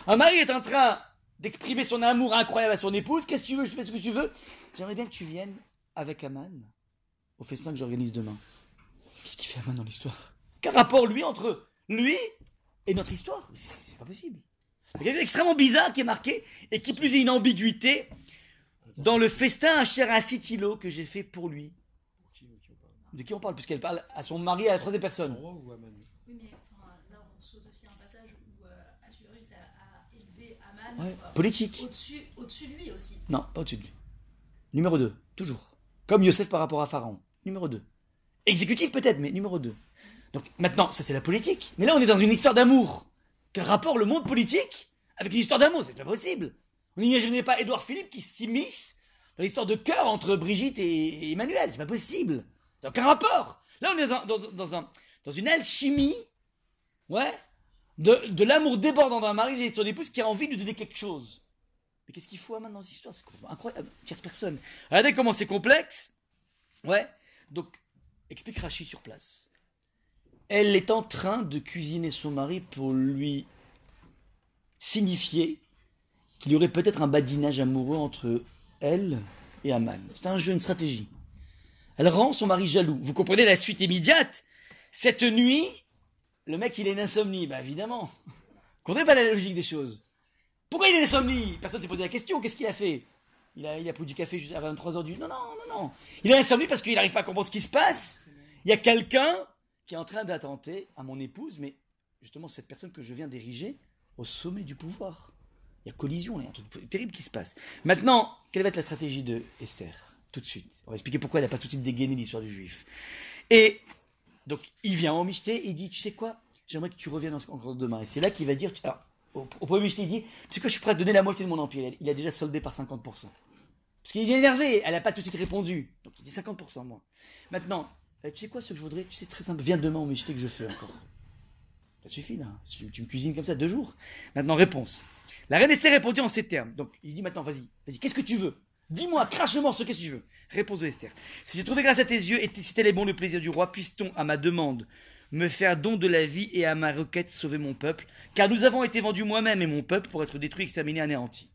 Un mari est en train d'exprimer son amour incroyable à son épouse. Qu'est-ce que tu veux? Je fais ce que tu veux. J'aimerais bien que tu viennes avec Aman au festin que j'organise demain. Qu'est-ce qu'il fait Aman dans l'histoire? Quel rapport lui entre lui et notre histoire? C'est pas possible. Il y a quelque chose d'extrêmement bizarre qui est marqué et qui plus est une ambiguïté dans le festin à Sitilo que j'ai fait pour lui.
Qui, qui on parle
De qui on parle? Puisqu'elle parle à son mari et à la troisième
Son
personne.
roi ou Aman?
Oui, mais enfin, là, on saute aussi un passage où euh, Assuérus a, a élevé Aman
Ouais,
euh,
politique.
au-dessus au-dessus de lui aussi.
Non, pas au-dessus de lui. Numéro 2, toujours. Comme Yosef par rapport à Pharaon. Numéro 2. Exécutif peut-être, mais numéro 2. Donc maintenant, ça c'est la politique. Mais là, on est dans une histoire d'amour. Quel rapport le monde politique avec une histoire d'amour? C'est pas possible. On n'imaginait pas Édouard Philippe qui s'immisce dans l'histoire de cœur entre Brigitte et Emmanuel. C'est pas possible. Ça aucun rapport. Là, on est dans, dans- dans un, dans une alchimie, ouais, de, l'amour débordant d'un mari et de son épouse qui a envie de lui donner quelque chose. Mais qu'est-ce qu'il faut maintenant dans cette histoire? C'est incroyable. Tierce personne. Regardez comment c'est complexe. Ouais. Donc, explique Rachid sur place. Elle est en train de cuisiner son mari pour lui signifier qu'il y aurait peut-être un badinage amoureux entre elle et Aman. C'est un jeu, une stratégie. Elle rend son mari jaloux. Vous comprenez la suite immédiate? Cette nuit, le mec, il une insomnie. Bah évidemment. Vous comprenez pas la logique des choses? Pourquoi il a l'insomnie Personne s'est posé la question. Qu'est-ce qu'il a fait? Il a, pris du café juste à 23h du... Non, non, non, non. Il a l'insomnie parce qu'il n'arrive pas à comprendre ce qui se passe. Il y a quelqu'un qui est en train d'attenter à mon épouse, mais justement cette personne que je viens d'ériger au sommet du pouvoir. Il y a collision, il y a un truc terrible qui se passe. Maintenant, quelle va être la stratégie de Esther? Tout de suite. On va expliquer pourquoi elle n'a pas tout de suite dégainé l'histoire du juif. Et donc, il vient en Michté il dit, tu sais quoi? J'aimerais que tu reviennes encore demain. Et c'est là qu'il va dire, alors, au, au premier Michté, il dit, tu sais quoi, je suis prêt à donner la moitié de mon empire. Il a déjà soldé par 50%. Parce qu'il est énervé, elle n'a pas tout de suite répondu. Donc il dit 50% moi. Maintenant, euh, tu sais quoi, ce que je voudrais, tu sais, très simple, viens demain au Michté que je fais encore. Ça suffit tu, me cuisines comme ça deux jours. Maintenant, réponse. La reine Esther répondit en ces termes. Donc il dit maintenant, vas-y, vas-y, qu'est-ce que tu veux? Dis-moi, crache le morceau, qu'est-ce que tu veux? Réponse de Esther. Si j'ai trouvé grâce à tes yeux et si tel est bon le plaisir du roi, puisse-t-on, à ma demande, me faire don de la vie et à ma requête sauver mon peuple, car nous avons été vendus moi-même et mon peuple pour être détruits, exterminés, anéantis.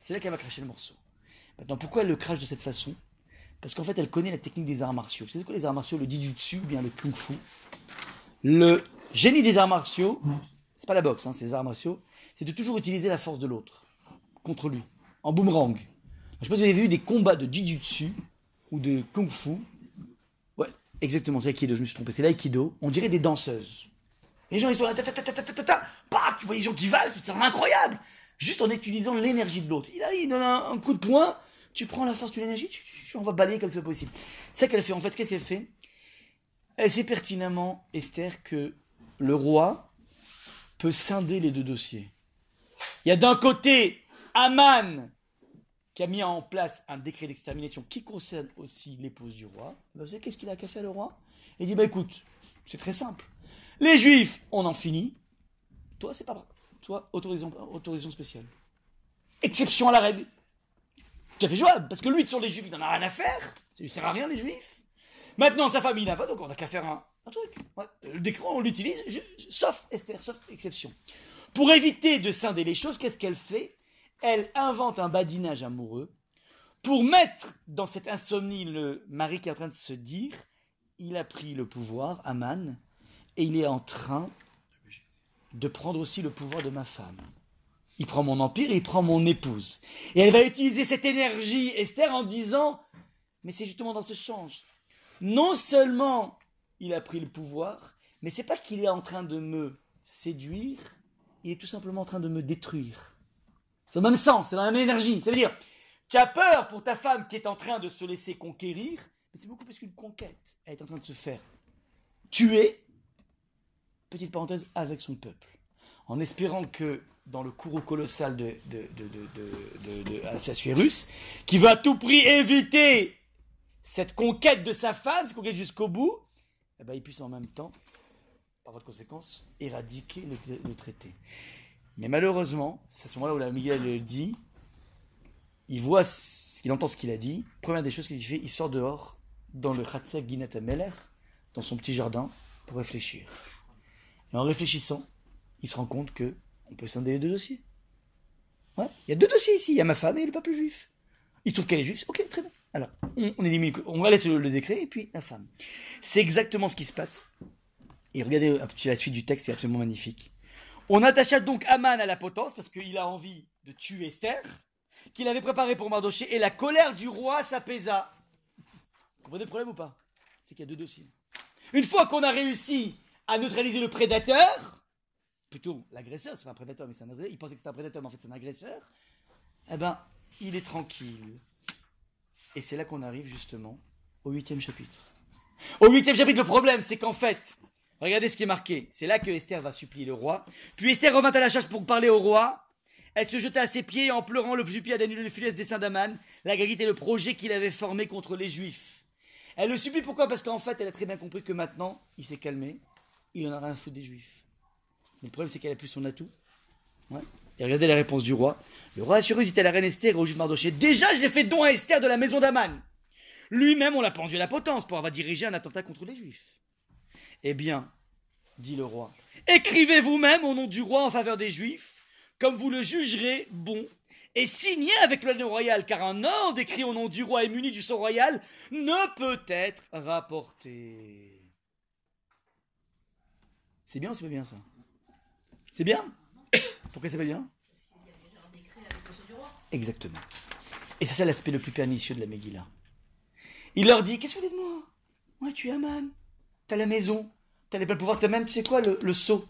C'est là qu'elle va cracher le morceau. Maintenant, pourquoi elle le crache de cette façon? Parce qu'en fait, elle connaît la technique des arts martiaux. Vous savez quoi les arts martiaux Le Jitsu, ou bien le Kung Fu? Le génie des arts martiaux, c'est pas la boxe, hein, c'est les arts martiaux, c'est de toujours utiliser la force de l'autre contre lui, en boomerang. Je sais pas si vous avez vu des combats de Jitsu ou de Kung Fu. Ouais, exactement, c'est Aikido, je me suis trompé. C'est l'Aikido. On dirait des danseuses. Les gens, ils sont là, ta ta ta ta ta ta ta, Bah, tu vois les gens qui valsent, c'est incroyable. Juste en utilisant l'énergie de l'autre. Il a, il donne un, un coup de poing, tu prends la force de l'énergie, tu, tu- on va balayer comme c'est possible. C'est ça qu'elle fait. En fait, qu'est-ce qu'elle fait? Elle sait pertinemment, Esther, que le roi peut scinder les deux dossiers. Il y a d'un côté Aman qui a mis en place un décret d'extermination qui concerne aussi l'épouse du roi. Ben, vous savez qu'est-ce qu'il a qu'à faire le roi? Il dit bah écoute, c'est très simple. Les juifs, on en finit. Toi, c'est pas toi, autorisation, autorisation spéciale. Exception à la règle. Tout à fait jouable, parce que lui, sur les juifs, il n'en a rien à faire. Ça lui sert à rien, les juifs. Maintenant, sa famille n'a pas, donc on n'a qu'à faire un, un truc. Le décret, on l'utilise, sauf Esther, sauf exception. Pour éviter de scinder les choses, qu'est-ce qu'elle fait? Elle invente un badinage amoureux pour mettre dans cette insomnie le mari qui est en train de se dire il a pris le pouvoir, Aman, et il est en train de prendre aussi le pouvoir de ma femme. Il prend mon empire il prend mon épouse. Et elle va utiliser cette énergie, Esther, en disant mais c'est justement dans ce change. Non seulement il a pris le pouvoir, mais c'est pas qu'il est en train de me séduire, il est tout simplement en train de me détruire. C'est le même sens, c'est la même énergie. Ça veut dire, tu as peur pour ta femme qui est en train de se laisser conquérir, mais c'est beaucoup plus qu'une conquête. Elle est en train de se faire tuer, petite parenthèse, avec son peuple. En espérant que dans le courroux colossal de, de, de, de, de, qui veut à tout prix éviter cette conquête de sa femme, cette conquête jusqu'au bout, eh ben, il puisse en même temps, par votre conséquence, éradiquer le, traité. Mais malheureusement, c'est à ce moment-là où la Miguel dit, il voit ce qu'il entend ce qu'il a dit. Première des choses qu'il fait, il sort dehors dans le Khatsek Ginat Meler, dans son petit jardin, pour réfléchir. Et en réfléchissant, il se rend compte que on peut scinder les deux dossiers. Ouais, il y a deux dossiers ici. Il y a ma femme et le peuple juif. Il se trouve qu'elle est juive. Ok, très bien. Alors, on, élimine, on va laisser le, le décret et puis la femme. C'est exactement ce qui se passe. Et regardez un petit la suite du texte, c'est absolument magnifique. On attacha donc Aman à la potence parce qu'il a envie de tuer Esther, qu'il avait préparé pour Mardoché, et la colère du roi s'apaisa. Vous comprenez le problème ou pas? C'est qu'il y a deux dossiers. Une fois qu'on a réussi à neutraliser le prédateur, plutôt l'agresseur, c'est pas un prédateur, mais c'est un agresseur, il pensait que c'était un prédateur, mais en fait c'est un agresseur, eh ben, il est tranquille. Et c'est là qu'on arrive justement au huitième chapitre. Au huitième chapitre, le problème, c'est qu'en fait, regardez ce qui est marqué. C'est là que Esther va supplier le roi. Puis Esther revint à la chasse pour parler au roi. Elle se jeta à ses pieds en pleurant le supplia d'annuler le funeste dessein d'Aman, la Gagite et le projet qu'il avait formé contre les Juifs. Elle le supplie pourquoi? Parce qu'en fait, elle a très bien compris que maintenant, il s'est calmé, il en a rien à foutre des Juifs. Le problème, c'est qu'elle a plus son atout. Ouais. Et regardez la réponse du roi. Le roi Assurus dit à la reine Esther et au juif Mardoché Déjà, j'ai fait don à Esther de la maison d'Aman. Lui-même, on l'a pendu à la potence pour avoir dirigé un attentat contre les Juifs. Eh bien, dit le roi, écrivez vous-même au nom du roi en faveur des Juifs, comme vous le jugerez bon, et signez avec l'ordre royal, car un ordre écrit au nom du roi et muni du sceau royal ne peut être rapporté. C'est bien ou c'est pas bien ça? C'est bien? Pourquoi c'est pas bien
Parce qu'il y a déjà un décret avec le sceau du roi.
Exactement. Et c'est ça l'aspect le plus pernicieux de la Megillah. Il leur dit Qu'est-ce que vous voulez de moi? Moi, tu es Aman. T'as la maison. T'as les pleins pouvoirs. T'as même, tu sais quoi, le, le sceau.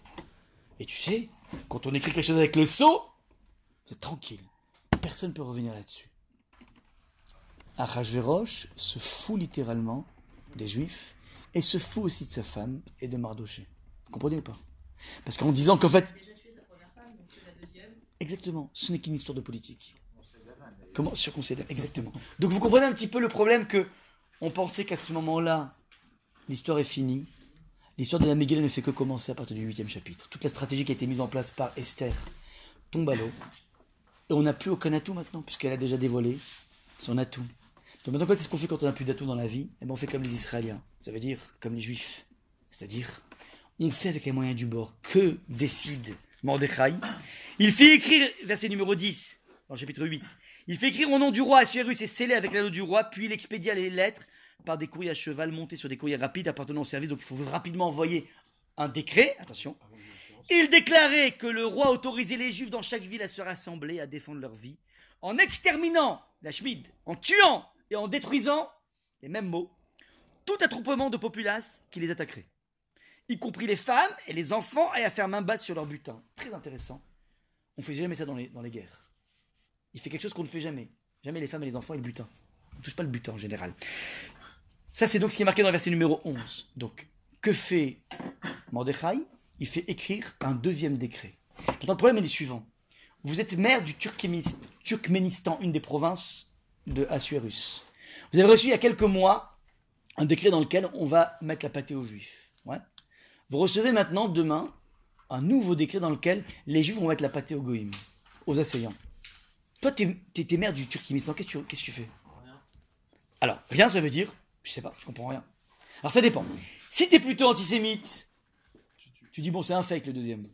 Et tu sais, quand on écrit quelque chose avec le sceau, c'est tranquille. Personne ne peut revenir là-dessus. Achashverosh se fout littéralement des Juifs et se fout aussi de sa femme et de Mardoché. Vous comprenez ou pas? Parce qu'en disant qu'en fait,
Il a déjà tué sa première femme, donc c'est la deuxième.
Exactement, ce n'est qu'une histoire de politique. Comment Surconsidère, exactement. Donc vous comprenez un petit peu le problème que on pensait qu'à ce moment-là, l'histoire est finie. L'histoire de la Megillah ne fait que commencer à partir du huitième chapitre. Toute la stratégie qui a été mise en place par Esther tombe à l'eau. Et on n'a plus aucun atout maintenant, puisqu'elle a déjà dévoilé son atout. Donc maintenant, qu'est-ce qu'on fait quand on n'a plus d'atout dans la vie? Eh ben, on fait comme les Israéliens. Ça veut dire comme les Juifs. C'est-à-dire, on fait avec les moyens du bord. Que décide Mordechai Il fait écrire, verset numéro 10, dans le chapitre 8, il fait écrire au nom du roi Assuérus et scellé avec l'anneau du roi, puis il expédia les lettres par des courriers à cheval montés sur des courriers rapides appartenant au service. Donc il faut rapidement envoyer un décret, attention. Il déclarait que le roi autorisait les juifs dans chaque ville à se rassembler, à défendre leur vie, en exterminant la Schmid, en tuant et en détruisant, les mêmes mots, tout attroupement de populace qui les attaquerait y compris les femmes et les enfants, et à faire main basse sur leur butin. Très intéressant. On fait jamais ça dans les, dans les guerres. Il fait quelque chose qu'on ne fait jamais. Jamais les femmes et les enfants et le butin. On ne touche pas le butin en général. Ça, c'est donc ce qui est marqué dans le verset numéro 11. Donc, que fait Mordechai? Il fait écrire un deuxième décret. Maintenant, le problème est le suivant. Vous êtes maire du Turkménis- Turkménistan, une des provinces de Assuérus. Vous avez reçu il y a quelques mois un décret dans lequel on va mettre la pâtée aux juifs. Vous recevez maintenant demain un nouveau décret dans lequel les Juifs vont mettre la pâtée aux goïms, aux assaillants. Toi, t'es es, maire du Turkménistan, qu'est-ce que tu, qu'est-ce que tu fais? Rien. Alors, rien, ça veut dire, je sais pas, je comprends rien. Alors, ça dépend. Si t'es plutôt antisémite, tu dis, bon, c'est un fake le deuxième.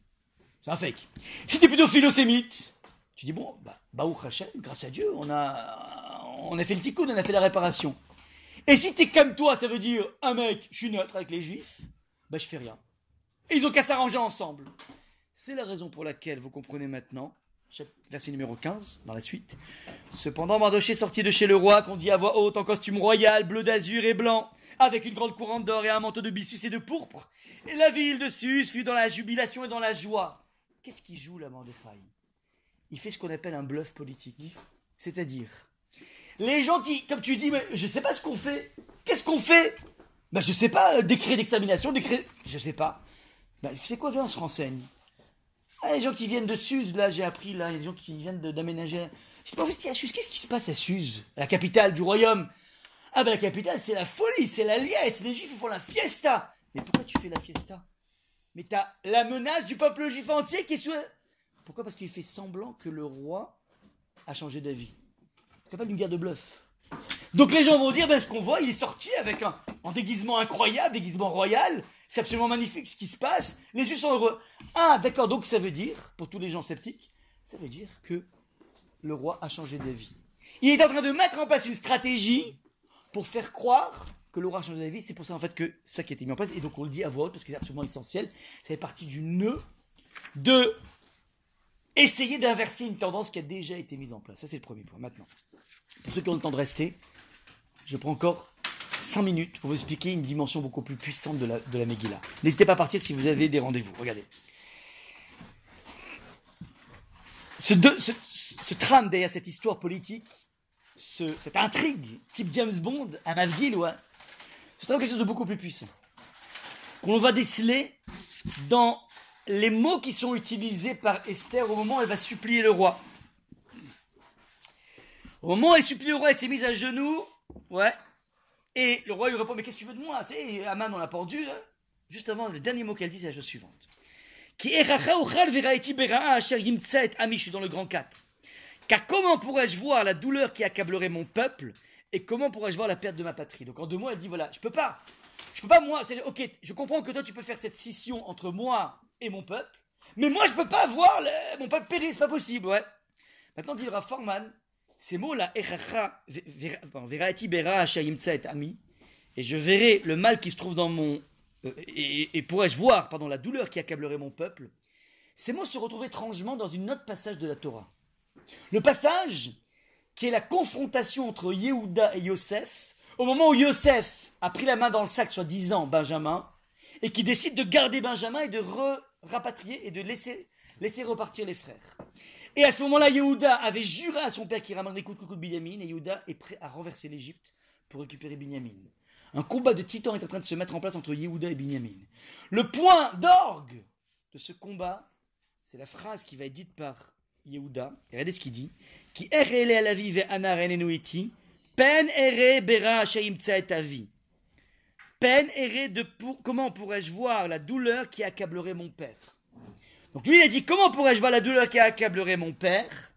C'est un fake. Si t'es plutôt philosémite, tu dis, bon, bah, Baruch Hashem, grâce à Dieu, on a, on a fait le tikkun, on a fait la réparation. Et si t'es comme toi, ça veut dire, un mec, je suis neutre avec les juifs, bah, je fais rien. Et ils ont qu'à s'arranger ensemble. C'est la raison pour laquelle, vous comprenez maintenant, verset numéro 15, dans la suite. Cependant, Mardoché sortit de chez le roi, qu'on dit à voix haute, en costume royal, bleu d'azur et blanc, avec une grande couronne d'or et un manteau de byssus et de pourpre. Et la ville de Sus fut dans la jubilation et dans la joie. Qu'est-ce qu'il joue, là, Mordechai Il fait ce qu'on appelle un bluff politique. C'est-à-dire, les gens qui, comme tu dis, mais je sais pas ce qu'on fait. Qu'est-ce qu'on fait? Ben, je sais pas, euh, décret d'extermination, décret. Je sais pas. C'est quoi, viens, on se renseigne. Ah, les gens qui viennent de Suse, là, j'ai appris, là, les gens qui viennent d'aménager. C'est pas à Suse. Qu'est-ce qui se passe à Suse La capitale du royaume? Ah, ben, la capitale, c'est la folie, c'est la liesse. Les juifs font la fiesta. Mais pourquoi tu fais la fiesta? Mais t'as la menace du peuple juif entier qui est sous. Pourquoi? Parce qu'il fait semblant que le roi a changé d'avis. C'est pas une guerre de bluff. Donc les gens vont dire, ben, ce qu'on voit, il est sorti avec un, déguisement incroyable, déguisement royal. C'est absolument magnifique ce qui se passe. Les Juifs sont heureux. Ah, d'accord, donc ça veut dire, pour tous les gens sceptiques, ça veut dire que le roi a changé d'avis. Il est en train de mettre en place une stratégie pour faire croire que le roi a changé d'avis. C'est pour ça, en fait, que ça qui a été mis en place. Et donc, on le dit à voix haute parce que c'est absolument essentiel. Ça fait partie du nœud de essayer d'inverser une tendance qui a déjà été mise en place. Ça, c'est le premier point. Maintenant, pour ceux qui ont le temps de rester, je prends encore 5 minutes pour vous expliquer une dimension beaucoup plus puissante de la, de la. N'hésitez pas à partir si vous avez des rendez-vous. Regardez. Ce, ce, trame derrière cette histoire politique, cette intrigue, type James Bond, à Mavdil, ouais, c'est quelque chose de beaucoup plus puissant. Qu'on va déceler dans les mots qui sont utilisés par Esther au moment où elle va supplier le roi. Au moment où elle supplie le roi, elle s'est mise à genoux. Ouais. Et le roi lui répond Mais qu'est-ce que tu veux de moi? C'est Aman, on l'a pendu. Hein. Juste avant, le dernier mot qu'elle dit, c'est la chose suivante. Qui je suis dans le grand 4. Car comment pourrais-je voir la douleur qui accablerait mon peuple et comment pourrais-je voir la perte de ma patrie? Donc en deux mots, elle dit voilà, je peux pas. Je peux pas moi, c'est ok, je comprends que toi tu peux faire cette scission entre moi et mon peuple, mais moi je peux pas voir mon peuple périr, c'est pas possible, ouais. Maintenant dit le Forman, ces mots-là, et je verrai le mal qui se trouve dans mon. Euh, et, pourrais-je voir, pardon, la douleur qui accablerait mon peuple. Ces mots se retrouvent étrangement dans une autre passage de la Torah. Le passage qui est la confrontation entre Yehuda et Yosef, au moment où Yosef a pris la main dans le sac, soit disant Benjamin, et qui décide de garder Benjamin et de rapatrier et de laisser, laisser repartir les frères. Et à ce moment-là, Yehuda avait juré à son père qu'il ramènerait coup de coucou de Binyamin, et Yehuda est prêt à renverser l'Égypte pour récupérer Binyamin. Un combat de titans est en train de se mettre en place entre Yehuda et Binyamin. Le point d'orgue de ce combat, c'est la phrase qui va être dite par Yehuda. regardez ce qu'il dit. Qui à la vie pen bera. Pen ere de pour, comment pourrais-je voir la douleur qui accablerait mon père? Donc lui, il a dit, comment pourrais-je voir la douleur qui accablerait mon père?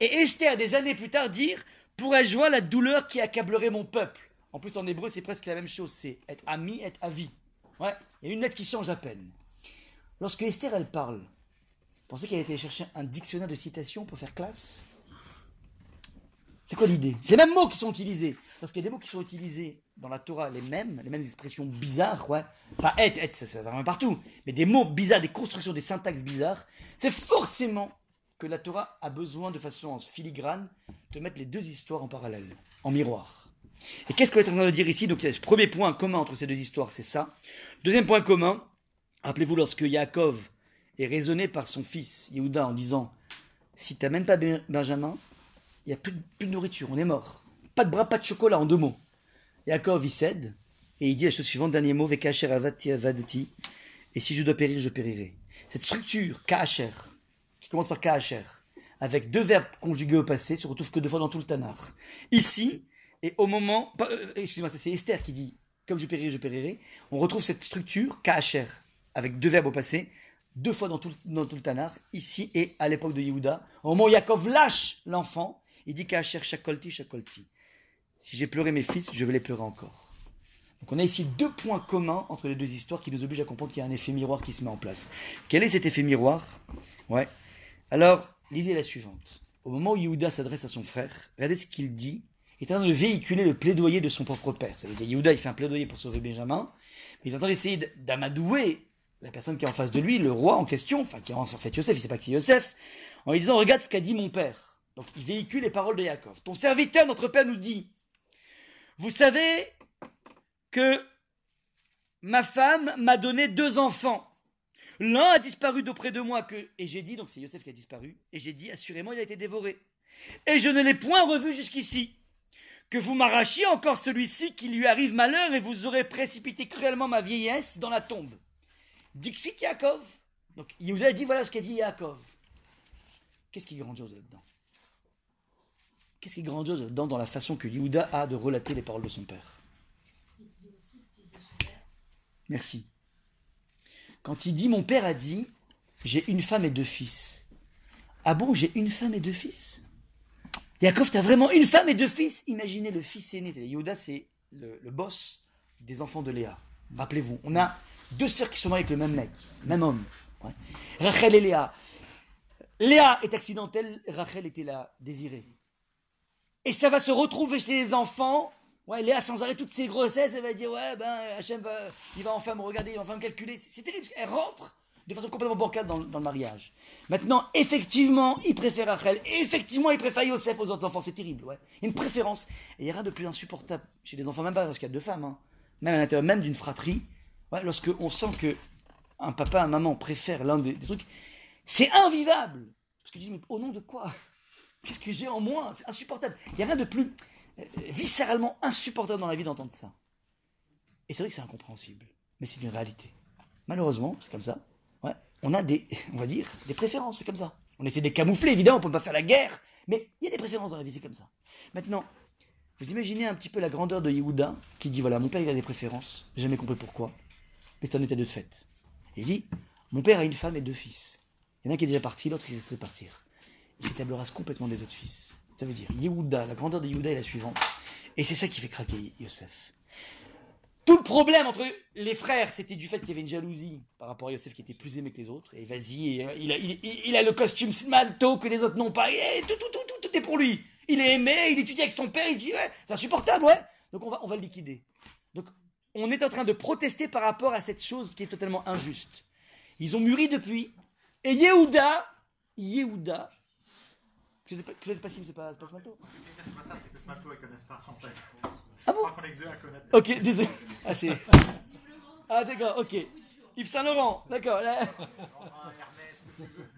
Et Esther, des années plus tard, dire, pourrais-je voir la douleur qui accablerait mon peuple? En plus, en hébreu, c'est presque la même chose, c'est être ami, être avis. Ouais, il y a une lettre qui change à peine. Lorsque Esther, elle parle, pensez qu'elle était chercher un dictionnaire de citations pour faire classe? C'est quoi l'idée? C'est les mêmes mots qui sont utilisés. Parce qu'il y a des mots qui sont utilisés dans la Torah les mêmes, les mêmes expressions bizarres, ouais. Pas être, être, ça, ça va vraiment partout, mais des mots bizarres, des constructions, des syntaxes bizarres, c'est forcément que la Torah a besoin de façon filigrane de mettre les deux histoires en parallèle, en miroir. Et qu'est-ce qu'on est en train de dire ici? Donc, le premier point commun entre ces deux histoires, c'est ça. Deuxième point commun, rappelez-vous lorsque Yaakov est raisonné par son fils Yehuda en disant Si tu n'amènes pas Benjamin, il n'y a plus de nourriture, on est mort. Pas de bras, pas de chocolat, en deux mots. Yaakov, il cède, et il dit la chose suivante, dernier mot, Vekacher avati et si je dois périr, je périrai. Cette structure, Kacher, qui commence par Kacher, avec deux verbes conjugués au passé, se retrouve que deux fois dans tout le Tanar. Ici, et au moment, euh, excusez-moi, c'est Esther qui dit, comme je périrai, je périrai, on retrouve cette structure, Kacher, avec deux verbes au passé, deux fois dans tout, dans tout le Tanar, ici et à l'époque de Yehuda. Au moment où Yaakov lâche l'enfant, il dit qu'à cher Shakolti, Shakolti. Si j'ai pleuré mes fils, je vais les pleurer encore. Donc on a ici deux points communs entre les deux histoires qui nous obligent à comprendre qu'il y a un effet miroir qui se met en place. Quel est cet effet miroir? Ouais. Alors, l'idée est la suivante. Au moment où Yehuda s'adresse à son frère, regardez ce qu'il dit. Il est en train de véhiculer le plaidoyer de son propre père. Ça veut dire Yehuda, il fait un plaidoyer pour sauver Benjamin, mais il est en train d'essayer d'amadouer la personne qui est en face de lui, le roi en question, enfin qui est en fait Yosef, il sait pas que c'est Yosef, en lui disant regarde ce qu'a dit mon père. Donc il véhicule les paroles de Yaakov. Ton serviteur, notre père, nous dit Vous savez que ma femme m'a donné deux enfants. L'un a disparu d'auprès de moi que et j'ai dit donc c'est Yosef qui a disparu et j'ai dit assurément il a été dévoré. Et je ne l'ai point revu jusqu'ici. Que vous m'arrachiez encore celui-ci qui lui arrive malheur et vous aurez précipité cruellement ma vieillesse dans la tombe. Dixit Yaakov. Donc Yehuda a dit voilà ce qu'a dit Yaakov. Qu'est-ce qui est grandiose là-dedans? Qu'est-ce qui est grandiose là-dedans dans la façon que Yehuda a de relater les paroles de son père Merci. Quand il dit mon père a dit j'ai une femme et deux fils. Ah bon, j'ai une femme et deux fils Yaakov, t'as vraiment une femme et deux fils Imaginez le fils aîné. Yehuda, c'est le, boss des enfants de Léa. Rappelez-vous, on a deux sœurs qui sont mariées avec le même mec, même homme. Rachel et Léa. Léa est accidentelle, Rachel était la désirée. Et ça va se retrouver chez les enfants. Ouais, Léa, sans arrêt, toutes ses grossesses, elle va dire Ouais, ben, Hachem va, il va enfin me regarder, il va enfin me calculer. C'est terrible, parce qu'elle rentre de façon complètement bancale dans, le mariage. Maintenant, effectivement, il préfère Rachel. Effectivement, il préfère Yosef aux autres enfants. C'est terrible, ouais. Il y a une préférence. Et il y a rien de plus insupportable chez les enfants, même pas parce qu'il y a deux femmes, hein. même à l'intérieur même d'une fratrie. Ouais, sent que un papa, un maman préfèrent l'un des, des trucs, c'est invivable. Parce que je dis, mais au nom de quoi? Qu'est-ce que j'ai en moi? C'est insupportable. Il n'y a rien de plus euh, viscéralement insupportable dans la vie d'entendre ça. Et c'est vrai que c'est incompréhensible, mais c'est une réalité. Malheureusement, c'est comme ça. Ouais, on a des, on va dire, des préférences, c'est comme ça. On essaie de camoufler, évidemment, on peut pas faire la guerre, mais il y a des préférences dans la vie, c'est comme ça. Maintenant, vous imaginez un petit peu la grandeur de Yehuda qui dit voilà, mon père il a des préférences, j'ai jamais compris pourquoi, mais c'est un état de fait. Il dit mon père a une femme et deux fils. Il y en a un qui est déjà parti, l'autre qui resterait partir. Il fait table complètement des autres fils. Ça veut dire Yehuda, la grandeur de Yehuda est la suivante. Et c'est ça qui fait craquer Yosef. Tout le problème entre les frères, c'était du fait qu'il y avait une jalousie par rapport à Yosef qui était plus aimé que les autres. Et vas-y, euh, il, a, le costume manteau que les autres n'ont pas. Et tout, tout, tout, tout, tout est pour lui. Il est aimé, il étudie avec son père, il dit c'est insupportable, ouais. Donc on va, on va le liquider. Donc on est en train de protester par rapport à cette chose qui est totalement injuste. Ils ont mûri depuis. Et Yehuda, Yehuda, pas, vous êtes pas sim, c'est pas, pas ce manteau
C'est pas ça, c'est que ce matou, ils connaissent pas en fait.
Ah bon
Je crois qu'on à connaître.
Ok, désolé. Ah, c'est. Ah, d'accord, ok. Yves Saint Laurent, d'accord.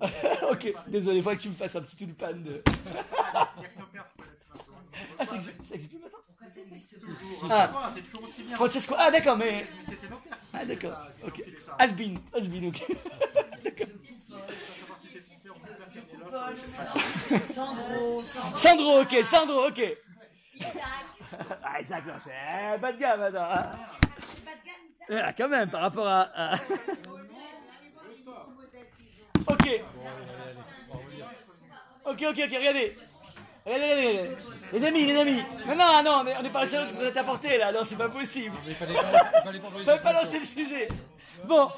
Ah, que
ok, désolé, il faut que tu me fasses un petit tulpan de.
Que matou.
Ah, ça existe ça existe plus? Maintenant Ah.
c'est quoi, c'est toujours aussi bien.
Francesco, ah, d'accord, mais.
Mais c'était nos pères. qui
Ah, d'accord, ok. Asbin, Asbin, ok.
Savoir pas.
Sandro, Sandro.
Sandro, ok, Sandro, ok.
Isaac.
Ah, Isaac, non, c'est eh, bas de gamme, attends. Ah,
C'est pas de gamme, Isaac.
Ah, quand même, par rapport à. à- Ok. Ok, ok, ok, regardez. Regardez, regardez. Les amis, les amis. Non, non, non, on est- on n'est pas le seul qui peut être apporté là, non, c'est pas possible.
Il fallait pas,
lancer le sujet. Bon,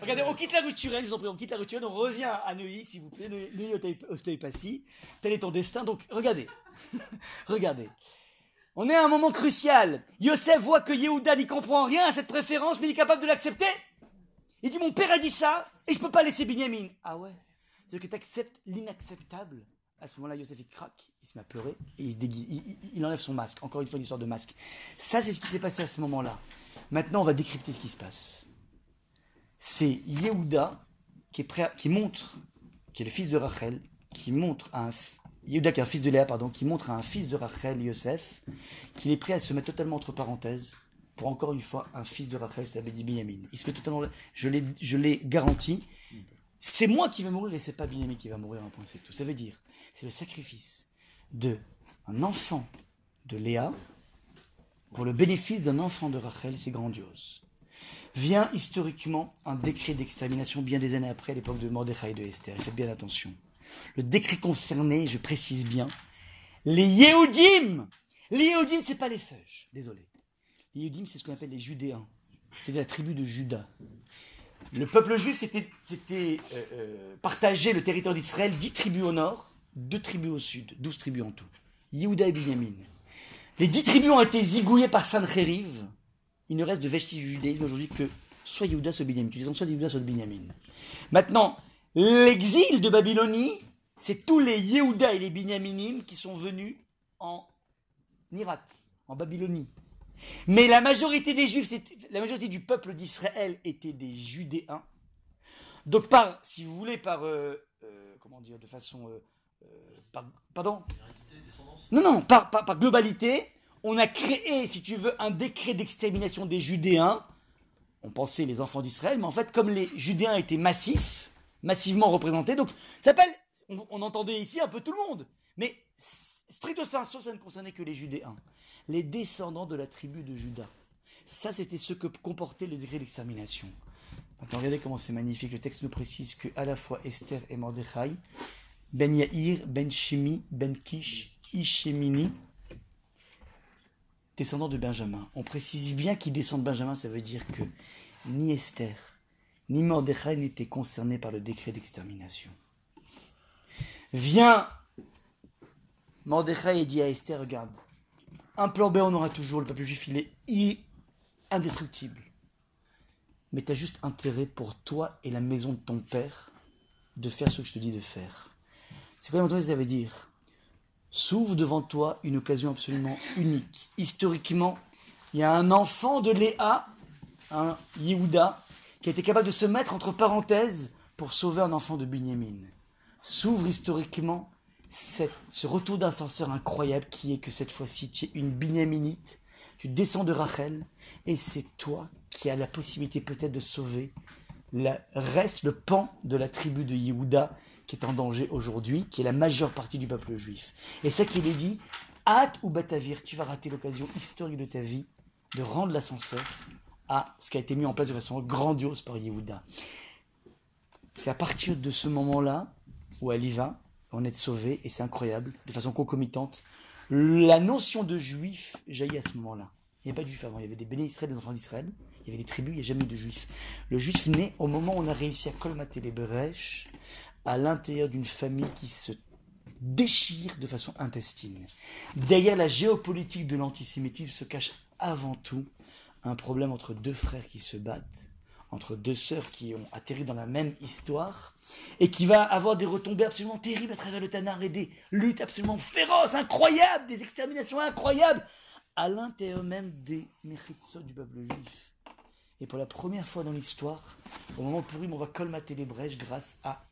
regardez, on quitte la rue je vous en prie, on quitte la rue on revient à Neuilly, s'il vous plaît, Neuilly Neuilly, Auteuil- Auteuil-Passy. Tel est ton destin, donc regardez. regardez. On est à un moment crucial. Yosef voit que Yehuda n'y comprend rien à cette préférence, mais il est capable de l'accepter. Il dit Mon père a dit ça, et je peux pas laisser Binyamin. Ah ouais C'est que tu acceptes l'inacceptable. À ce moment-là, Yosef il craque, il se met à pleurer, et il se déguise, il- il enlève son masque. Encore une fois, une histoire de masque. Ça, c'est ce qui s'est passé à ce moment-là. Maintenant, on va décrypter ce qui se passe. C'est Yehuda qui, montre, qui est le fils de Rachel, qui montre à un, Yehuda qui est un fils de Léa, pardon, qui montre un fils de Rachel, Yosef, qu'il est prêt à se mettre totalement entre parenthèses pour encore une fois un fils de Rachel, c'est Binyamin. Il se met totalement, je l'ai, je l'ai garanti. C'est moi qui vais mourir et c'est pas Binyamin qui va mourir, un point c'est tout. Ça veut dire, c'est le sacrifice de un enfant de Léa pour le bénéfice d'un enfant de Rachel, c'est grandiose. Vient historiquement un décret d'extermination bien des années après, l'époque de Mordechai et de Esther. Faites bien attention. Le décret concerné, je précise bien, les Yehudim. Les Yehudim, c'est pas les feuges, désolé. Les Yehudim, c'est ce qu'on appelle les Judéens. C'est la tribu de Juda. Le peuple juif s'était, euh, euh, partagé le territoire d'Israël, 10 tribus au nord, 2 tribus au sud, 12 tribus en tout. Yehuda et Binyamin. Les 10 tribus ont été zigouillées par Sancheriv. Il ne reste de vestiges du judaïsme aujourd'hui que soit Yehuda, soit Binyamin. Tu les soit Yehuda, soit Binyamin. Maintenant, l'exil de Babylonie, c'est tous les Yehuda et les Binyaminim qui sont venus en Irak, en Babylonie. Mais la majorité des Juifs, la majorité du peuple d'Israël était des Judéens. Donc par, si vous voulez, par, euh, euh, comment dire, de façon, euh, euh, par- pardon? Non, non, par, par, par globalité, on a créé, si tu veux, un décret d'extermination des Judéens. On pensait les enfants d'Israël, mais en fait, comme les Judéens étaient massifs, massivement représentés, donc ça s'appelle, on, entendait ici un peu tout le monde, mais stricto sensu, ça ne concernait que les Judéens, les descendants de la tribu de Juda. Ça, c'était ce que comportait le décret d'extermination. Maintenant, regardez comment c'est magnifique. Le texte nous précise que à la fois Esther et Mordechai, Ben Yair, Ben Shimi, Ben Kish, Ishemini, descendants de Benjamin. On précise bien qu'ils descendent de Benjamin, ça veut dire que ni Esther, ni Mordechai n'étaient concernés par le décret d'extermination. Vient Mordechai dit à Esther, regarde, un plan B on aura toujours, le peuple juif il est indestructible. Mais tu as juste intérêt pour toi et la maison de ton père de faire ce que je te dis de faire. C'est quoi ça veut dire S'ouvre devant toi une occasion absolument unique. Historiquement, il y a un enfant de Léa, un Yehuda, qui a été capable de se mettre entre parenthèses pour sauver un enfant de Binyamin. S'ouvre historiquement ce retour d'ascenseur incroyable qui est que cette fois-ci tu es une Binyaminite, tu descends de Rachel, et c'est toi qui as la possibilité peut-être de sauver le reste, le pan de la tribu de Yehuda qui est en danger aujourd'hui, qui est la majeure partie du peuple juif. Et ça qu'il est dit, hâte ou batavir, tu vas rater l'occasion historique de ta vie de rendre l'ascenseur à ce qui a été mis en place de façon grandiose par Yehuda. C'est à partir de ce moment-là où elle y va, on est sauvé, et c'est incroyable, de façon concomitante. La notion de juif jaillit à ce moment-là. Il n'y avait pas de juifs avant, il y avait des bénis des enfants d'Israël, il y avait des tribus, il n'y a jamais eu de juifs. Le juif naît au moment où on a réussi à colmater les brèches à l'intérieur d'une famille qui se déchire de façon intestine. Derrière la géopolitique de l'antisémitisme se cache avant tout un problème entre deux frères qui se battent, entre deux sœurs qui ont atterri dans la même histoire, et qui va avoir des retombées absolument terribles à travers le Tanar et des luttes absolument féroces, incroyables, des exterminations incroyables, à l'intérieur même des Mechitzot du peuple juif. Et pour la première fois dans l'histoire, au moment pour on va colmater les brèches grâce à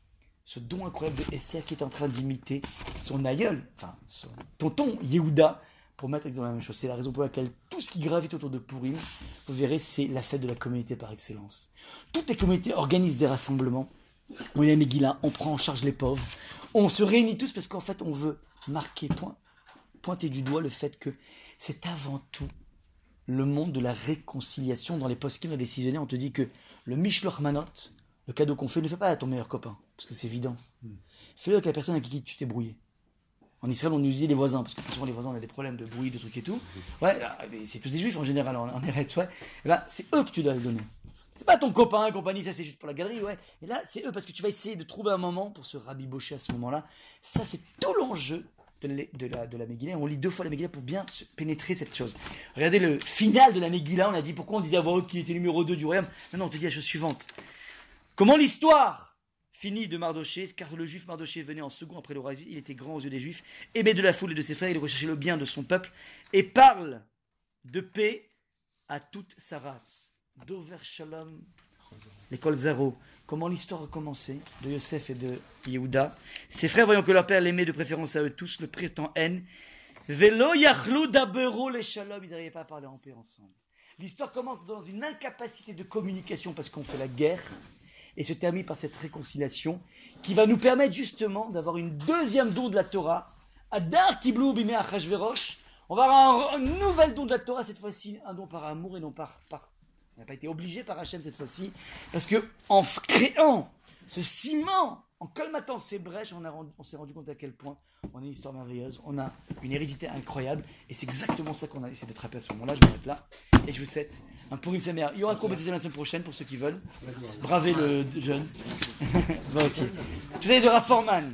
ce don incroyable de Esther qui est en train d'imiter son aïeul, enfin son tonton Yehuda, pour mettre exactement la même chose. C'est la raison pour laquelle tout ce qui gravite autour de Purim, vous verrez, c'est la fête de la communauté par excellence. Toutes les communautés organisent des rassemblements. On est à Megillah, on prend en charge les pauvres, on se réunit tous parce qu'en fait on veut marquer, point, pointer du doigt le fait que c'est avant tout le monde de la réconciliation. Dans les post les décisionnaires, on te dit que le Mishloch Manot, le cadeau qu'on fait, ne le fais pas à ton meilleur copain, parce que c'est évident. Fais-le avec la personne avec qui tu t'es brouillé. En Israël, on nous disait les voisins, parce que souvent les voisins, on a des problèmes de bruit, de trucs et tout. Ouais, mais c'est tous des juifs en général, en, en Eretz, ouais. Et ben, c'est eux que tu dois le donner. C'est pas ton copain, compagnie, ça c'est juste pour la galerie, ouais. Et là, c'est eux, parce que tu vas essayer de trouver un moment pour se rabibocher à ce moment-là. Ça, c'est tout l'enjeu de, la- de la, de la Megillah. On lit deux fois la Megillah pour bien se pénétrer cette chose. Regardez le final de la Megillah, on a dit pourquoi on disait à voix haute qu'il était numéro 2 du royaume. Non, non, on te dit la chose suivante. Comment l'histoire finit de Mardoché, car le juif Mardoché venait en second après le roi, il était grand aux yeux des juifs, aimé de la foule et de ses frères, il recherchait le bien de son peuple, et parle de paix à toute sa race. Dover Shalom, l'école Zaro. Comment l'histoire a commencé de Yosef et de Yehuda? Ses frères, voyant que leur père l'aimait de préférence à eux tous, le prirent en haine. Velo yachlou dabero les shalom, ils n'arrivaient pas à parler en paix ensemble. L'histoire commence dans une incapacité de communication parce qu'on fait la guerre et se termine par cette réconciliation qui va nous permettre justement d'avoir une deuxième don de la Torah. Adar kiblou bimé achashverosh. On va avoir un, nouvel don de la Torah, cette fois-ci un don par amour et non par, On n'a pas été obligé par Hachem cette fois-ci. Parce que en créant ce ciment, en colmatant ces brèches, on, on s'est rendu compte à quel point on a une histoire merveilleuse, on a une hérédité incroyable. Et c'est exactement ça qu'on a essayé d'attraper à ce moment-là. Je m'arrête là. Et je vous souhaite un pourri sa mère. Il y aura cours baptisé la semaine prochaine pour ceux qui veulent. Bravez le jeune. Volontiers. Tout est de Raforman.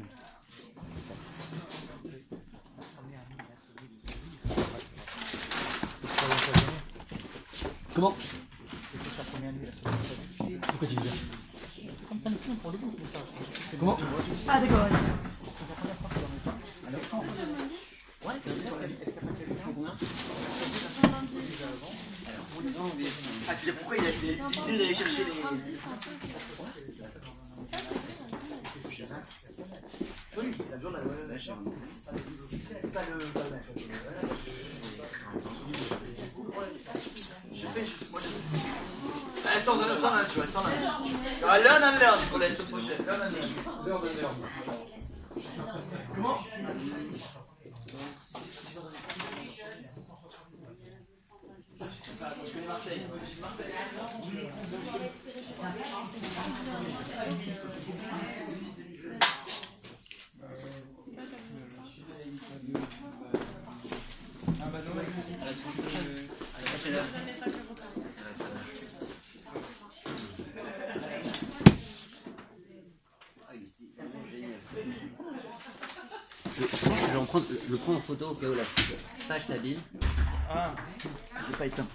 Comment? Pourquoi tu dis ça? Comment? Ah d'accord.
Ouais, bien sûr. Faut combien
Ah, tu dis pourquoi il a l'idée d'aller chercher les. C'est pas le. Je moi je. Ah, learn and learn pour la prochaine. Comment.
À la semaine prochaine. À quelle heure À la semaine. Ah, il est vraiment génial, ce- Je, je pense que je vais en prendre, le prendre en photo au cas où la page s'abîme.
Ah, j'ai pas éteint.